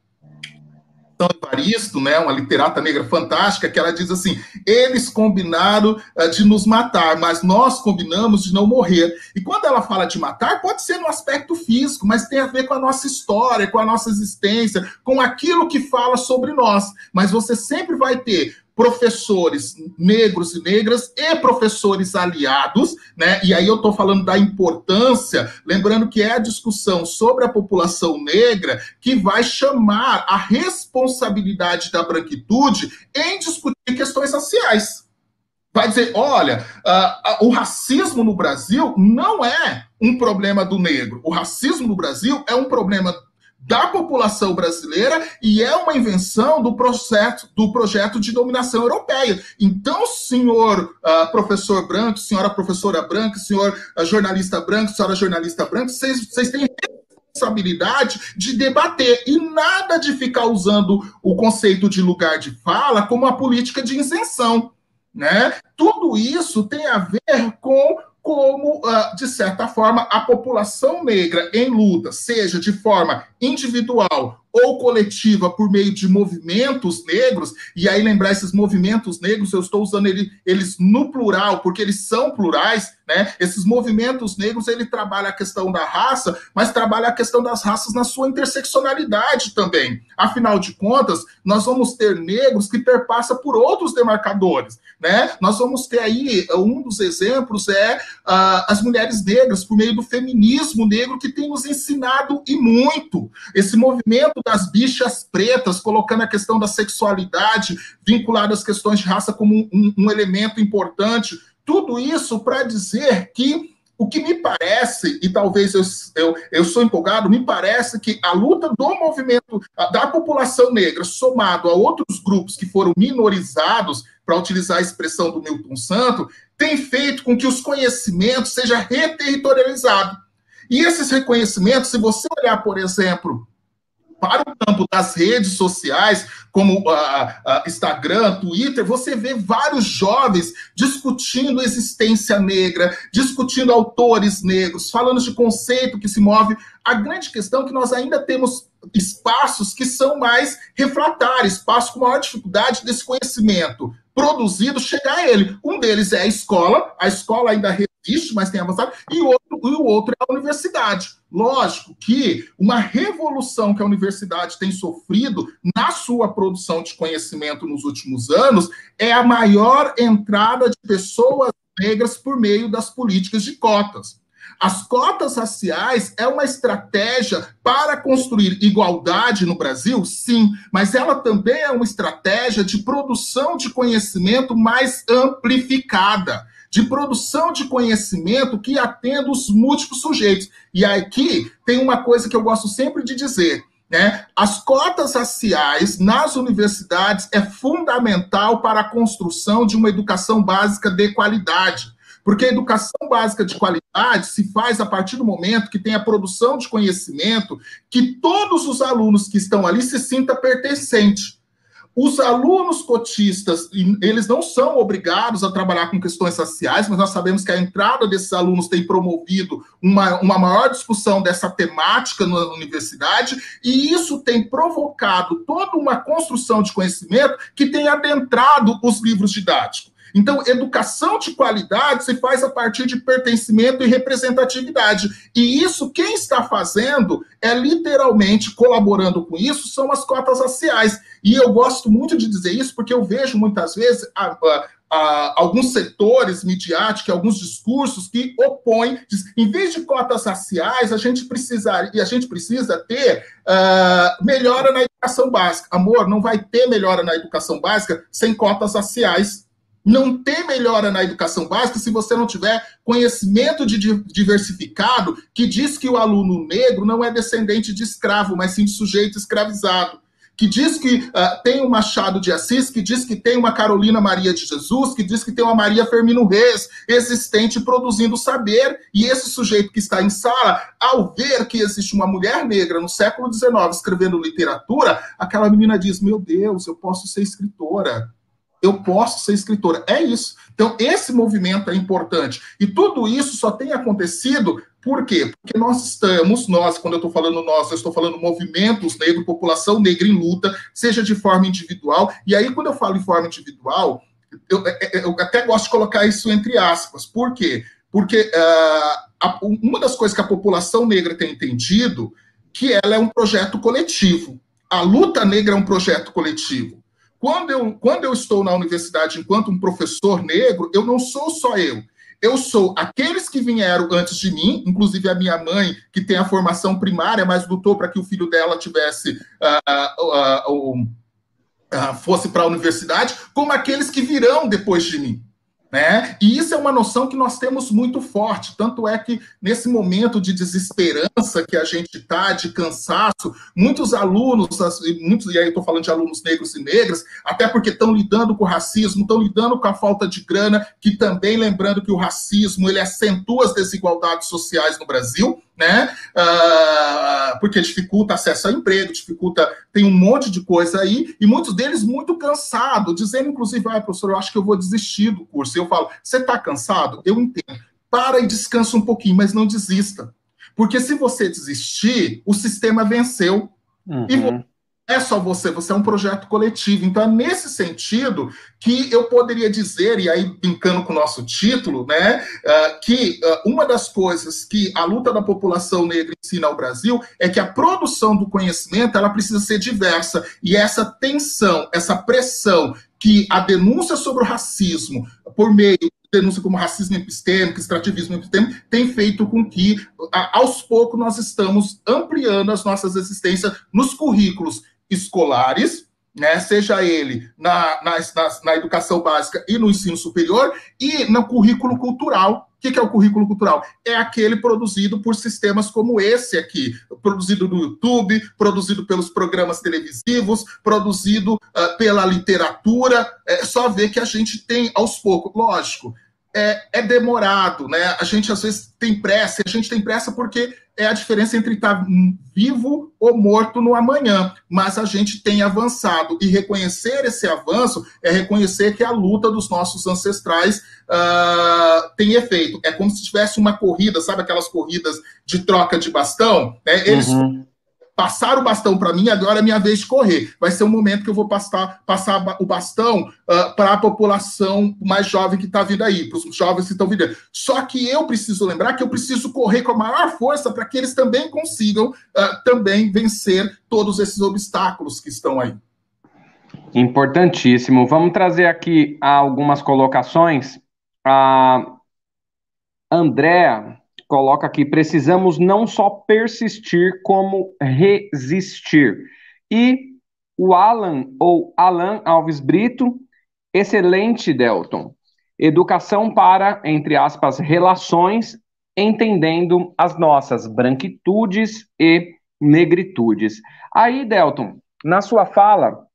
são Evaristo, né, uma literata negra fantástica, que ela diz assim: eles combinaram uh, de nos matar, mas nós combinamos de não morrer. E quando ela fala de matar, pode ser no aspecto físico, mas tem a ver com a nossa história, com a nossa existência, com aquilo que fala sobre nós. Mas você sempre vai ter professores negros e negras e professores aliados, né? E aí eu estou falando da importância, lembrando que é a discussão sobre a população negra que vai chamar a responsabilidade da branquitude em discutir questões raciais. Vai dizer, olha, uh, o racismo no Brasil não é um problema do negro. O racismo no Brasil é um problema da população brasileira e é uma invenção do projeto, do projeto de dominação europeia. Então, senhor uh, professor branco, senhora professora branca, senhor uh, jornalista branco, senhora jornalista branca, vocês, têm responsabilidade de debater e nada de ficar usando o conceito de lugar de fala como uma política de isenção. né? Tudo isso tem a ver com como, ah, de certa forma, a população negra em luta, seja de forma individual ou coletiva por meio de movimentos negros, e aí lembrar esses movimentos negros, eu estou usando ele, eles no plural, porque eles são plurais, né? Esses movimentos negros, ele trabalha a questão da raça, mas trabalha a questão das raças na sua interseccionalidade também. Afinal de contas, nós vamos ter negros que perpassa por outros demarcadores, né? Nós vamos ter aí, um dos exemplos é uh, as mulheres negras, por meio do feminismo negro, que tem nos ensinado e muito. Esse movimento das bichas pretas, colocando a questão da sexualidade vinculada às questões de raça como um, um elemento importante. Tudo isso para dizer que o que me parece, e talvez eu, eu, eu sou empolgado, me parece que a luta do movimento da população negra, somado a outros grupos que foram minorizados, para utilizar a expressão do Milton Santo, tem feito com que os conhecimentos sejam reterritorializados. E esses reconhecimentos, se você olhar, por exemplo, para o campo das redes sociais, como uh, uh, Instagram, Twitter, você vê vários jovens discutindo existência negra, discutindo autores negros, falando de conceito que se move. A grande questão é que nós ainda temos espaços que são mais refratários, espaços com maior dificuldade desse conhecimento produzido chegar a ele. Um deles é a escola, a escola ainda resiste, mas tem avançado, e, outro, e o outro é a universidade. Lógico que uma revolução que a universidade tem sofrido na sua produção de conhecimento nos últimos anos é a maior entrada de pessoas negras por meio das políticas de cotas. As cotas raciais é uma estratégia para construir igualdade no Brasil? Sim, mas ela também é uma estratégia de produção de conhecimento mais amplificada de produção de conhecimento que atenda os múltiplos sujeitos. E aqui tem uma coisa que eu gosto sempre de dizer. Né? As cotas raciais nas universidades é fundamental para a construção de uma educação básica de qualidade. Porque a educação básica de qualidade se faz a partir do momento que tem a produção de conhecimento, que todos os alunos que estão ali se sintam pertencentes. Os alunos cotistas, eles não são obrigados a trabalhar com questões raciais, mas nós sabemos que a entrada desses alunos tem promovido uma, uma maior discussão dessa temática na universidade, e isso tem provocado toda uma construção de conhecimento que tem adentrado os livros didáticos. Então, educação de qualidade se faz a partir de pertencimento e representatividade. E isso, quem está fazendo, é literalmente colaborando com isso, são as cotas raciais. E eu gosto muito de dizer isso, porque eu vejo muitas vezes a, a, a, alguns setores midiáticos, alguns discursos que opõem, diz, em vez de cotas raciais, a gente precisa, e a gente precisa ter uh, melhora na educação básica. Amor, não vai ter melhora na educação básica sem cotas raciais não tem melhora na educação básica se você não tiver conhecimento de diversificado que diz que o aluno negro não é descendente de escravo, mas sim de sujeito escravizado. Que diz que uh, tem um Machado de Assis, que diz que tem uma Carolina Maria de Jesus, que diz que tem uma Maria Fermino Reis existente produzindo saber. E esse sujeito que está em sala, ao ver que existe uma mulher negra no século XIX escrevendo literatura, aquela menina diz: Meu Deus, eu posso ser escritora eu posso ser escritora. É isso. Então, esse movimento é importante. E tudo isso só tem acontecido por quê? Porque nós estamos, nós, quando eu estou falando nós, eu estou falando movimentos negros, população negra em luta, seja de forma individual. E aí, quando eu falo em forma individual, eu, é, é, eu até gosto de colocar isso entre aspas. Por quê? Porque uh, uma das coisas que a população negra tem entendido que ela é um projeto coletivo. A luta negra é um projeto coletivo. Quando eu, quando eu estou na universidade enquanto um professor negro, eu não sou só eu. Eu sou aqueles que vieram antes de mim, inclusive a minha mãe, que tem a formação primária, mas lutou para que o filho dela tivesse uh, uh, uh, fosse para a universidade, como aqueles que virão depois de mim. Né? E isso é uma noção que nós temos muito forte. Tanto é que, nesse momento de desesperança que a gente está, de cansaço, muitos alunos, muitos, e aí eu estou falando de alunos negros e negras, até porque estão lidando com o racismo, estão lidando com a falta de grana, que também, lembrando que o racismo ele acentua as desigualdades sociais no Brasil, né? Uh, porque dificulta acesso ao emprego, dificulta, tem um monte de coisa aí, e muitos deles muito cansados, dizendo, inclusive, ah, professor, eu acho que eu vou desistir do curso. Eu falo, você está cansado? Eu entendo. Para e descansa um pouquinho, mas não desista. Porque se você desistir, o sistema venceu. Uhum. E você é só você, você é um projeto coletivo. Então, é nesse sentido que eu poderia dizer, e aí brincando com o nosso título, né, uh, que uh, uma das coisas que a luta da população negra ensina ao Brasil é que a produção do conhecimento ela precisa ser diversa. E essa tensão, essa pressão que a denúncia sobre o racismo, por meio denúncia como racismo epistêmico, extrativismo epistêmico, tem feito com que, aos poucos, nós estamos ampliando as nossas existências nos currículos escolares, né, seja ele na, na, na, na, educação básica e no ensino superior, e no currículo cultural. O que, que é o currículo cultural? É aquele produzido por sistemas como esse aqui, produzido no YouTube, produzido pelos programas televisivos, produzido uh, pela literatura. É só ver que a gente tem, aos poucos, lógico, é, é demorado, né? A gente às vezes tem pressa, a gente tem pressa porque é a diferença entre estar vivo ou morto no amanhã. Mas a gente tem avançado. E reconhecer esse avanço é reconhecer que a luta dos nossos ancestrais uh, tem efeito. É como se tivesse uma corrida, sabe aquelas corridas de troca de bastão? Né? Eles. Uhum passaram o bastão para mim, agora é minha vez de correr. Vai ser um momento que eu vou passar, passar o bastão uh, para a população mais jovem que está vindo aí, para os jovens que estão vindo. Só que eu preciso lembrar que eu preciso correr com a maior força para que eles também consigam uh, também vencer todos esses obstáculos que estão aí. Importantíssimo. Vamos trazer aqui algumas colocações. A Andréa coloca aqui: precisamos não só persistir, como resistir. E o Alan, ou Alan Alves Brito, excelente, Delton. Educação para, entre aspas, relações, entendendo as nossas branquitudes e negritudes. Aí, Delton, na sua fala,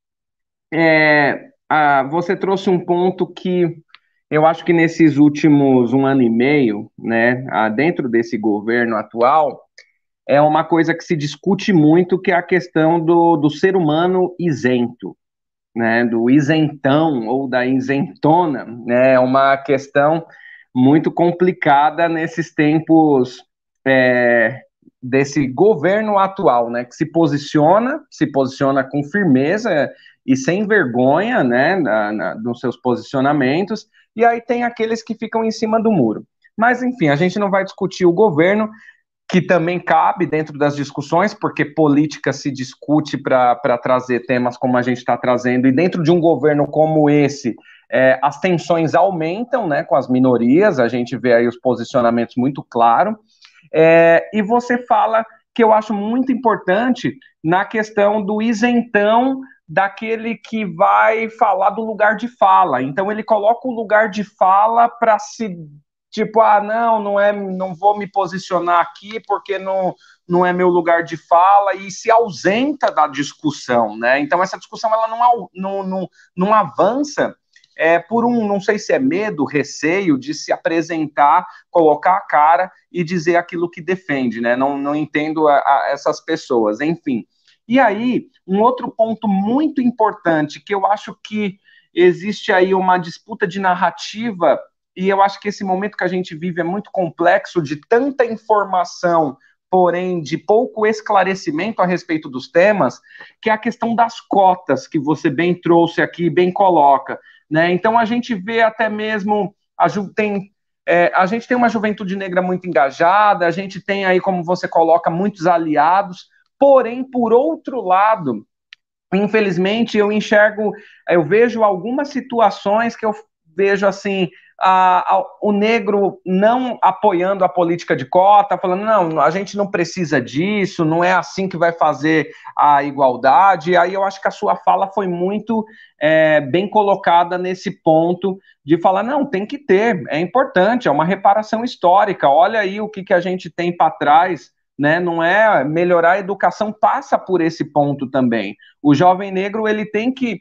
é, a, você trouxe um ponto que eu acho que nesses últimos um ano e meio, né, dentro desse governo atual, é uma coisa que se discute muito, que é a questão do, do ser humano isento, né, do isentão ou da isentona, né, é uma questão muito complicada nesses tempos é, desse governo atual, né, que se posiciona, se posiciona com firmeza e sem vergonha, né, na, na, nos seus posicionamentos, e aí tem aqueles que ficam em cima do muro. Mas, enfim, a gente não vai discutir o governo, que também cabe dentro das discussões, porque política se discute para trazer temas como a gente está trazendo, e dentro de um governo como esse, é, as tensões aumentam né, com as minorias, a gente vê aí os posicionamentos muito claros, é, e você fala que eu acho muito importante na questão do isentão daquele que vai falar do lugar de fala. Então ele coloca o lugar de fala para se tipo, ah, não, não é, não vou me posicionar aqui porque não, não é meu lugar de fala e se ausenta da discussão, né? Então essa discussão ela não, não, não, não avança é, por um, não sei se é medo, receio de se apresentar, colocar a cara e dizer aquilo que defende, né? Não, não entendo a, a essas pessoas, enfim. E aí, um outro ponto muito importante, que eu acho que existe aí uma disputa de narrativa, e eu acho que esse momento que a gente vive é muito complexo, de tanta informação, porém de pouco esclarecimento a respeito dos temas, que é a questão das cotas, que você bem trouxe aqui, bem coloca. Né? Então a gente vê até mesmo, a, tem, é, a gente tem uma juventude negra muito engajada, a gente tem aí, como você coloca, muitos aliados, Porém, por outro lado, infelizmente, eu enxergo, eu vejo algumas situações que eu vejo assim, a, a, o negro não apoiando a política de cota, falando, não, a gente não precisa disso, não é assim que vai fazer a igualdade. Aí eu acho que a sua fala foi muito é, bem colocada nesse ponto de falar, não, tem que ter, é importante, é uma reparação histórica, olha aí o que, que a gente tem para trás né? Não é melhorar a educação passa por esse ponto também. O jovem negro ele tem que,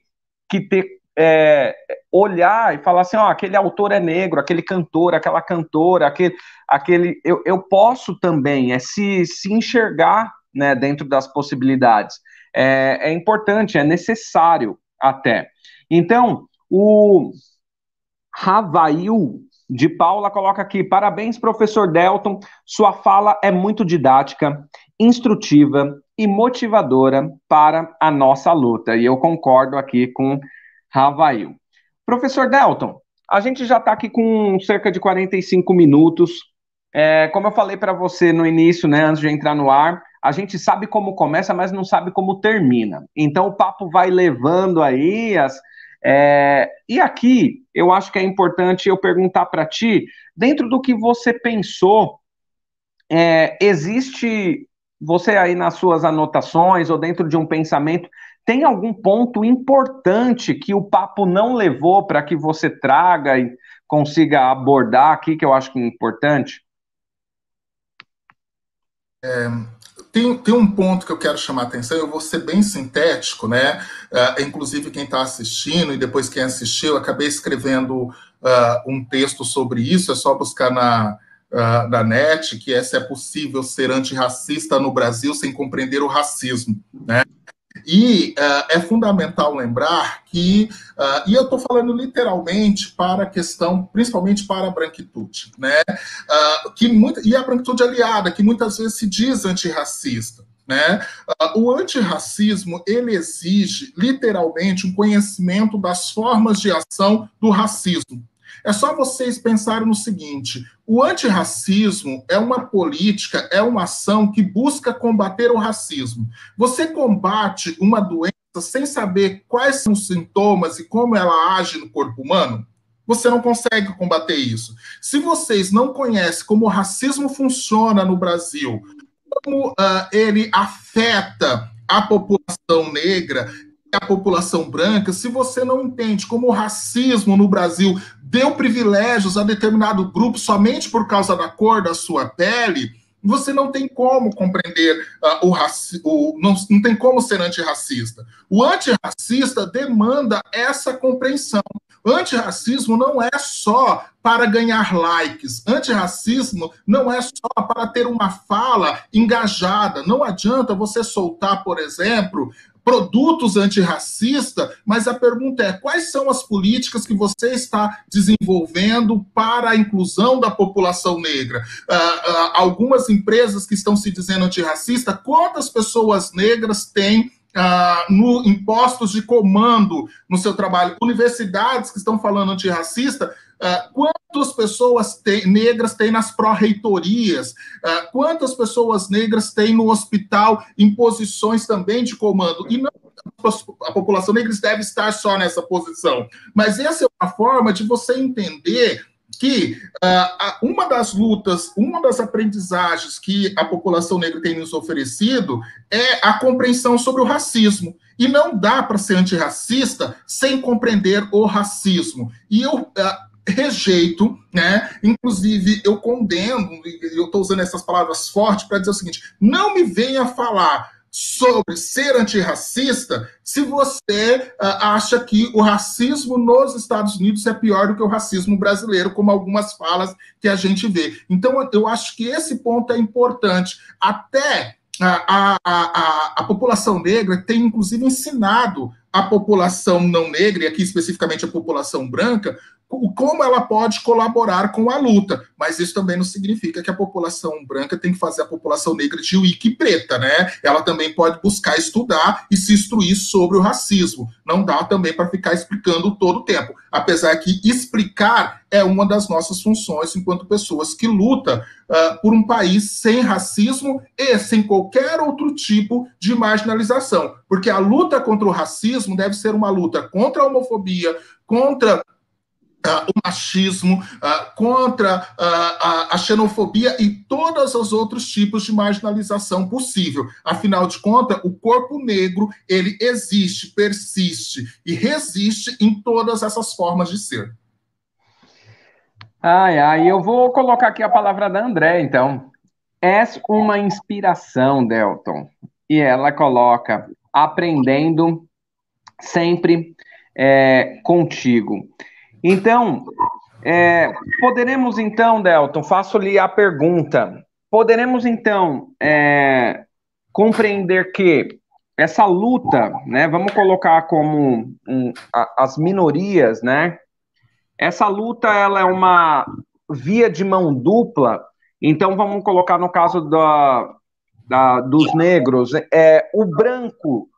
que ter é, olhar e falar assim, ó, aquele autor é negro, aquele cantor, aquela cantora, aquele, aquele eu, eu posso também é se, se enxergar né, dentro das possibilidades. É, é importante, é necessário até. Então, o Ravail de Paula coloca aqui: parabéns, professor Delton. Sua fala é muito didática, instrutiva e motivadora para a nossa luta. E eu concordo aqui com Ravail. Professor Delton, a gente já está aqui com cerca de 45 minutos. É, como eu falei para você no início, né, antes de entrar no ar, a gente sabe como começa, mas não sabe como termina. Então o papo vai levando aí as, é, e aqui eu acho que é importante eu perguntar para ti, dentro do que você pensou, é, existe você aí nas suas anotações ou dentro de um pensamento, tem algum ponto importante que o papo não levou para que você traga e consiga abordar aqui que eu acho que é importante? É, tem, tem um ponto que eu quero chamar a atenção, eu vou ser bem sintético, né? Uh, inclusive, quem está assistindo e depois quem assistiu, acabei escrevendo uh, um texto sobre isso, é só buscar na, uh, na net, que é se é possível ser antirracista no Brasil sem compreender o racismo, né? E uh, é fundamental lembrar que, uh, e eu estou falando literalmente para a questão, principalmente para a branquitude, né? Uh, que muita, e a branquitude aliada, que muitas vezes se diz antirracista. Né? o antirracismo ele exige literalmente um conhecimento das formas de ação do racismo. É só vocês pensarem no seguinte: o antirracismo é uma política, é uma ação que busca combater o racismo. Você combate uma doença sem saber quais são os sintomas e como ela age no corpo humano? Você não consegue combater isso. Se vocês não conhecem como o racismo funciona no Brasil, como uh, ele afeta a população negra, a população branca, se você não entende como o racismo no Brasil deu privilégios a determinado grupo somente por causa da cor da sua pele, você não tem como compreender uh, o racismo, não, não tem como ser antirracista. O antirracista demanda essa compreensão. Antirracismo não é só para ganhar likes. Antirracismo não é só para ter uma fala engajada. Não adianta você soltar, por exemplo, produtos antirracistas, mas a pergunta é: quais são as políticas que você está desenvolvendo para a inclusão da população negra? Uh, uh, algumas empresas que estão se dizendo antirracista, quantas pessoas negras têm Uh, no impostos de comando no seu trabalho, universidades que estão falando antirracista, uh, quantas pessoas tem, negras têm nas pró-reitorias, uh, quantas pessoas negras têm no hospital em posições também de comando, e não a população negra deve estar só nessa posição, mas essa é uma forma de você entender que uh, uma das lutas, uma das aprendizagens que a população negra tem nos oferecido é a compreensão sobre o racismo. E não dá para ser antirracista sem compreender o racismo. E eu uh, rejeito, né? Inclusive, eu condeno, eu estou usando essas palavras fortes para dizer o seguinte: não me venha falar sobre ser antirracista se você uh, acha que o racismo nos Estados Unidos é pior do que o racismo brasileiro, como algumas falas que a gente vê. Então, eu acho que esse ponto é importante. Até a, a, a, a população negra tem, inclusive, ensinado a população não negra, e aqui especificamente a população branca, como ela pode colaborar com a luta. Mas isso também não significa que a população branca tem que fazer a população negra de wiki preta, né? Ela também pode buscar estudar e se instruir sobre o racismo. Não dá também para ficar explicando todo o tempo. Apesar que explicar é uma das nossas funções enquanto pessoas que luta uh, por um país sem racismo e sem qualquer outro tipo de marginalização. Porque a luta contra o racismo deve ser uma luta contra a homofobia, contra o machismo, uh, contra uh, a, a, xenofobia e todos os outros tipos de marginalização possível. Afinal de contas, o corpo negro ele existe, persiste e resiste em todas essas formas de ser. Ai, ai, eu vou colocar aqui a palavra da André, então. És uma inspiração, Delton. E ela coloca aprendendo sempre é, contigo. Então, é, poderemos então, Delton, faço-lhe a pergunta, poderemos então é, compreender que essa luta, né, vamos colocar como um, a, as minorias, né, essa luta ela é uma via de mão dupla, então vamos colocar no caso da, da dos negros, é, o branco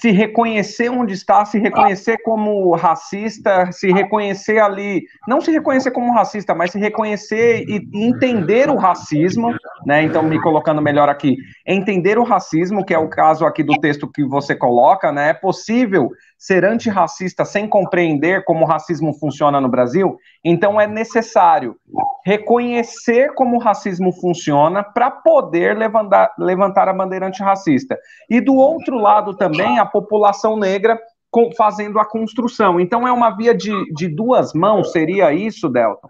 se reconhecer onde está, se reconhecer como racista, se reconhecer ali, não se reconhecer como racista, mas se reconhecer e entender o racismo, né? Então, me colocando melhor aqui, entender o racismo, que é o caso aqui do texto que você coloca, né? É possível ser antirracista sem compreender como o racismo funciona no Brasil? Então, é necessário reconhecer como o racismo funciona para poder levantar, levantar a bandeira antirracista. E do outro lado também, a população negra fazendo a construção. Então, é uma via de, de duas mãos, seria isso, Delton?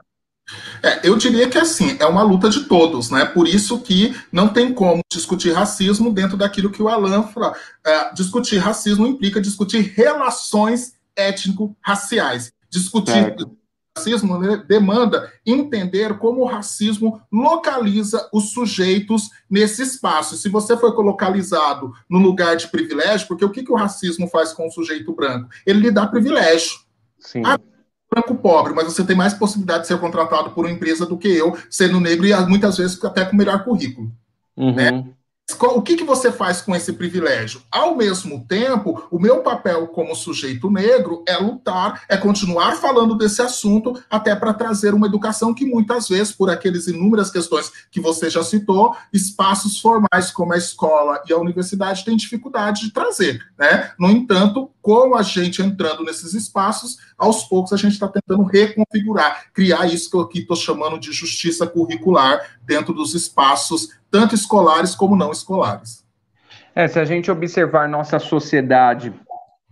É, eu diria que assim, é uma luta de todos, né? Por isso que não tem como discutir racismo dentro daquilo que o Alan fala. É, discutir racismo implica discutir relações étnico-raciais. Discutir racismo né, demanda entender como o racismo localiza os sujeitos nesse espaço. Se você foi localizado no lugar de privilégio, porque o que, que o racismo faz com o sujeito branco? Ele lhe dá privilégio. Sim. Ah, branco pobre, mas você tem mais possibilidade de ser contratado por uma empresa do que eu, sendo negro e muitas vezes até com melhor currículo. Uhum. Né? O que, que você faz com esse privilégio? Ao mesmo tempo, o meu papel como sujeito negro é lutar, é continuar falando desse assunto, até para trazer uma educação que muitas vezes, por aqueles inúmeras questões que você já citou, espaços formais como a escola e a universidade têm dificuldade de trazer. Né? No entanto, com a gente entrando nesses espaços, aos poucos a gente está tentando reconfigurar, criar isso que eu aqui estou chamando de justiça curricular dentro dos espaços tanto escolares como não escolares. É, se a gente observar nossa sociedade,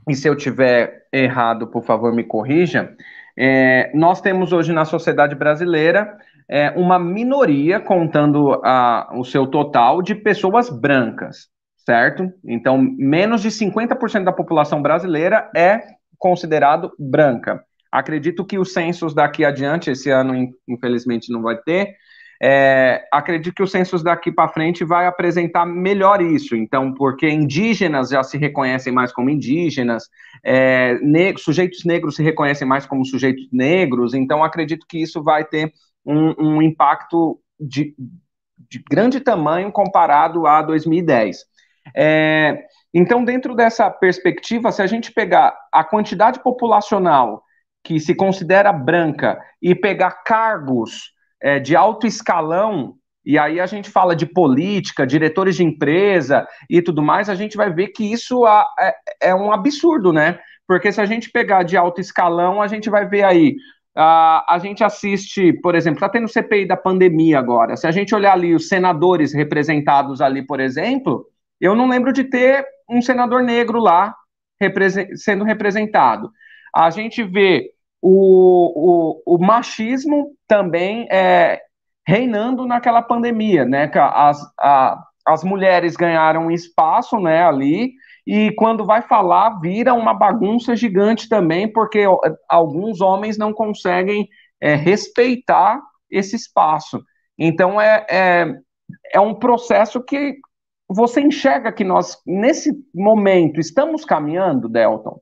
e se eu tiver errado, por favor, me corrija, é, nós temos hoje na sociedade brasileira é, uma minoria, contando a, o seu total, de pessoas brancas, certo? Então, menos de 50% da população brasileira é considerado branca. Acredito que os censos daqui adiante, esse ano, infelizmente, não vai ter, é, acredito que o census daqui para frente vai apresentar melhor isso, então, porque indígenas já se reconhecem mais como indígenas, é, sujeitos negros se reconhecem mais como sujeitos negros, então acredito que isso vai ter um, um impacto de, de, grande tamanho comparado a 2010. É, então, dentro dessa perspectiva, se a gente pegar a quantidade populacional que se considera branca e pegar cargos é, de alto escalão, e aí a gente fala de política, diretores de empresa e tudo mais, a gente vai ver que isso é, é um absurdo, né? Porque se a gente pegar de alto escalão, a gente vai ver aí a, a gente assiste, por exemplo, está tendo CPI da pandemia agora. Se a gente olhar ali os senadores representados ali, por exemplo, eu não lembro de ter um senador negro lá sendo representado. A gente vê o, o, o machismo também é, reinando naquela pandemia, né? As, a, as mulheres ganharam espaço, né, ali, e quando vai falar, vira uma bagunça gigante também, porque alguns homens não conseguem é, respeitar esse espaço. Então, é, é, é um processo que você enxerga que nós, nesse momento, estamos caminhando, Delton?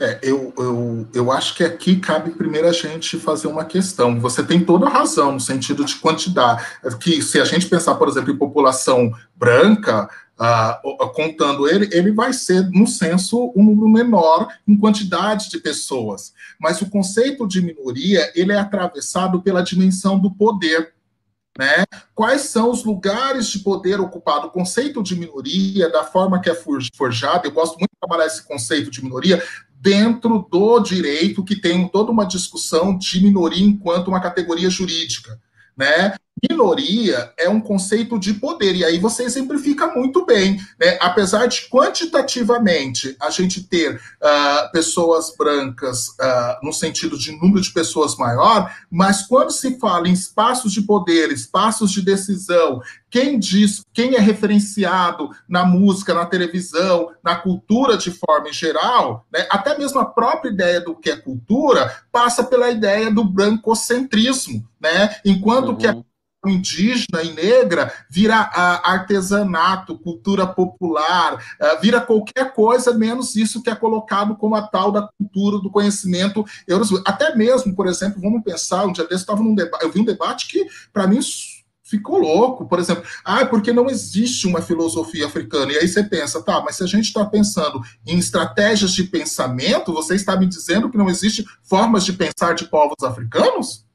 É, eu, eu, eu acho que aqui cabe primeiro a gente fazer uma questão. Você tem toda a razão no sentido de quantidade. Que se a gente pensar, por exemplo, em população branca, uh, contando ele, ele vai ser, no censo, um número menor em quantidade de pessoas. Mas o conceito de minoria ele é atravessado pela dimensão do poder. Né? Quais são os lugares de poder ocupado? O conceito de minoria, da forma que é forjado, eu gosto muito de trabalhar esse conceito de minoria, dentro do direito, que tem toda uma discussão de minoria enquanto uma categoria jurídica. Né? Minoria é um conceito de poder, e aí você exemplifica muito bem, né? Apesar de quantitativamente a gente ter uh, pessoas brancas uh, no sentido de número de pessoas maior, mas quando se fala em espaços de poder, espaços de decisão, quem diz, quem é referenciado na música, na televisão, na cultura de forma em geral, né? até mesmo a própria ideia do que é cultura passa pela ideia do brancocentrismo, né? Enquanto uhum. que a uhum indígena e negra vira artesanato, cultura popular, vira qualquer coisa menos isso que é colocado como a tal da cultura do conhecimento europeu. Até mesmo, por exemplo, vamos pensar, um dia desse estava num eu vi um debate que, para mim, ficou louco, por exemplo, ah, porque não existe uma filosofia africana. E aí você pensa, tá, mas se a gente está pensando em estratégias de pensamento, você está me dizendo que não existe formas de pensar de povos africanos?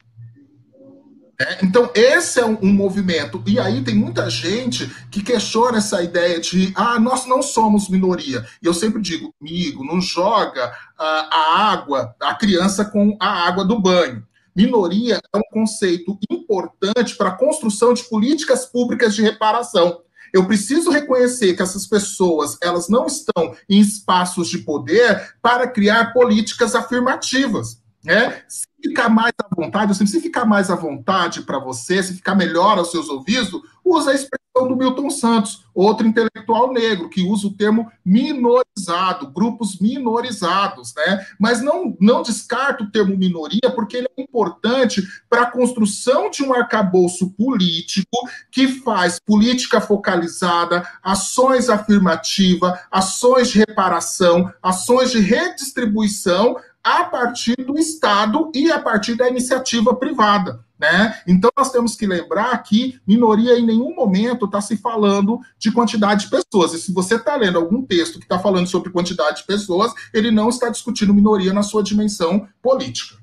É, então, esse é um, um, movimento. E aí tem muita gente que questiona essa ideia de, ah, nós não somos minoria. E eu sempre digo, amigo, não joga uh, a água, a criança com a água do banho. Minoria é um conceito importante para a construção de políticas públicas de reparação. Eu preciso reconhecer que essas pessoas elas não estão em espaços de poder para criar políticas afirmativas. Né? Se ficar mais à vontade, assim, se ficar mais à vontade para você, se ficar melhor aos seus ouvidos, usa a expressão do Milton Santos, outro intelectual negro, que usa o termo minorizado, grupos minorizados, né? Mas não, não descarta o termo minoria, porque ele é importante para a construção de um arcabouço político que faz política focalizada, ações afirmativas, ações de reparação, ações de redistribuição a partir do Estado e a partir da iniciativa privada. Né? Então, nós temos que lembrar que minoria em nenhum momento está se falando de quantidade de pessoas. E se você está lendo algum texto que está falando sobre quantidade de pessoas, ele não está discutindo minoria na sua dimensão política.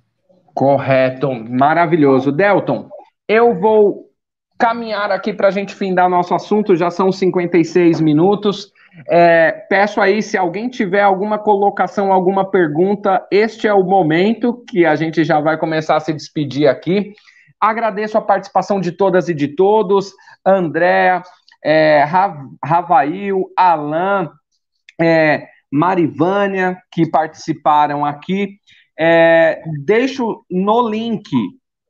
Correto, maravilhoso. Delton, eu vou caminhar aqui para a gente findar nosso assunto, já são 56 minutos. É, peço aí, se alguém tiver alguma colocação, alguma pergunta, este é o momento que a gente já vai começar a se despedir aqui. Agradeço a participação de todas e de todos, André, é, Ravail, Alan, é, Marivânia, que participaram aqui. É, deixo no link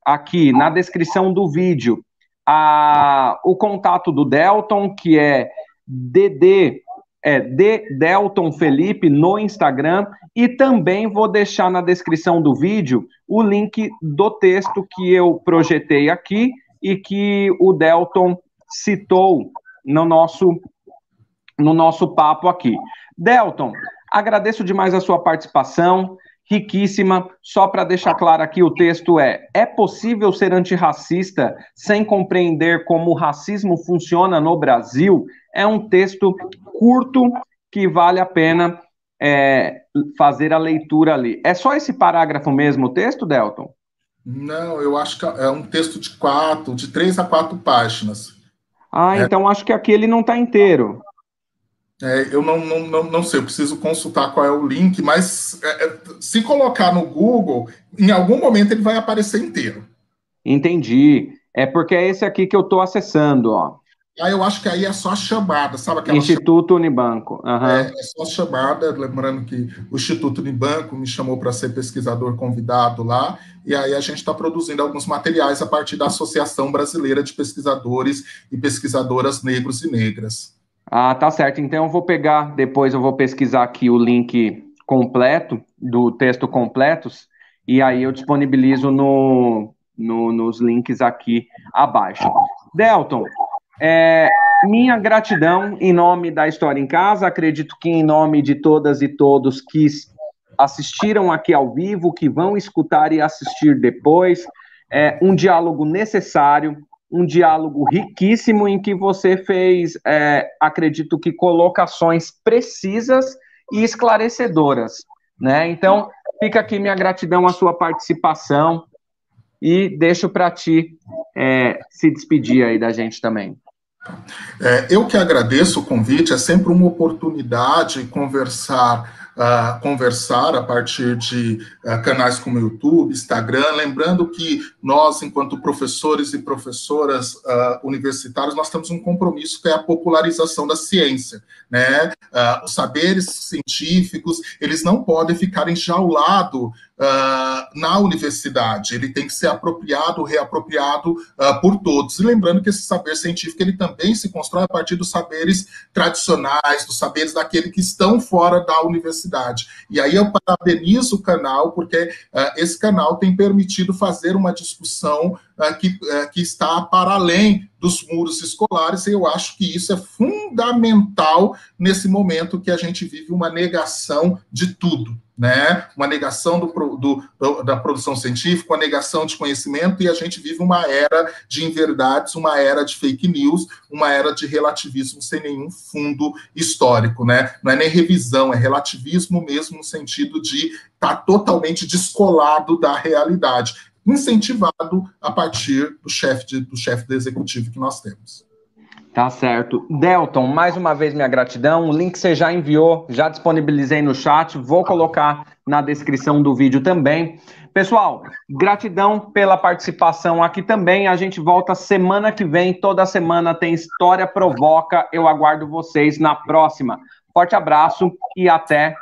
aqui, na descrição do vídeo, a, o contato do Delton, que é DD é de Delton Felipe no Instagram e também vou deixar na descrição do vídeo o link do texto que eu projetei aqui e que o Delton citou no nosso no nosso papo aqui. Delton, agradeço demais a sua participação, riquíssima. Só para deixar claro aqui, o texto é: é possível ser antirracista sem compreender como o racismo funciona no Brasil? É um texto curto que vale a pena é, fazer a leitura ali. É só esse parágrafo mesmo o texto, Delton? Não, eu acho que é um texto de quatro, de três a quatro páginas. Ah, é. então acho que aqui ele não está inteiro. É, eu não, não, não, não, sei, eu preciso consultar qual é o link, mas é, é, se colocar no Google, em algum momento ele vai aparecer inteiro. Entendi. É porque é esse aqui que eu estou acessando, ó. Aí eu acho que aí é só a chamada, sabe aquela Instituto chamada? Unibanco. Uhum. É, é só a chamada, lembrando que o Instituto Unibanco me chamou para ser pesquisador convidado lá, e aí a gente está produzindo alguns materiais a partir da Associação Brasileira de Pesquisadores e Pesquisadoras Negros e Negras. Ah, tá certo. Então eu vou pegar, depois eu vou pesquisar aqui o link completo, do texto completos, e aí eu disponibilizo no, no nos links aqui abaixo. Delton, é, minha gratidão em nome da História em Casa, acredito que em nome de todas e todos que assistiram aqui ao vivo, que vão escutar e assistir depois. É um diálogo necessário, um diálogo riquíssimo em que você fez, é, acredito que, colocações precisas e esclarecedoras. Né? Então, fica aqui minha gratidão à sua participação e deixo para ti é, se despedir aí da gente também. É, eu que agradeço o convite, é sempre uma oportunidade conversar uh, conversar a partir de uh, canais como YouTube, Instagram, lembrando que nós, enquanto professores e professoras uh, universitários, nós temos um compromisso que é a popularização da ciência, né? os saberes científicos, eles não podem ficar enjaulados uh, na universidade. Ele tem que ser apropriado, reapropriado uh, por todos. E lembrando que esse saber científico ele também se constrói a partir dos saberes tradicionais, dos saberes daqueles que estão fora da universidade. E aí eu parabenizo o canal, porque uh, esse canal tem permitido fazer uma discussão que, que está para além dos muros escolares, e eu acho que isso é fundamental nesse momento que a gente vive uma negação de tudo né? uma negação do, do, da produção científica, uma negação de conhecimento, e a gente vive uma era de inverdades, uma era de fake news, uma era de relativismo sem nenhum fundo histórico. Né? Não é nem revisão, é relativismo mesmo no sentido de estar tá totalmente descolado da realidade, incentivado a partir do chefe do chefe do executivo que nós temos. Tá certo. Delton, mais uma vez minha gratidão. O link você já enviou, já disponibilizei no chat, vou colocar na descrição do vídeo também. Pessoal, gratidão pela participação aqui também. A gente volta semana que vem. Toda semana tem História Provoca. Eu aguardo vocês na próxima. Forte abraço e até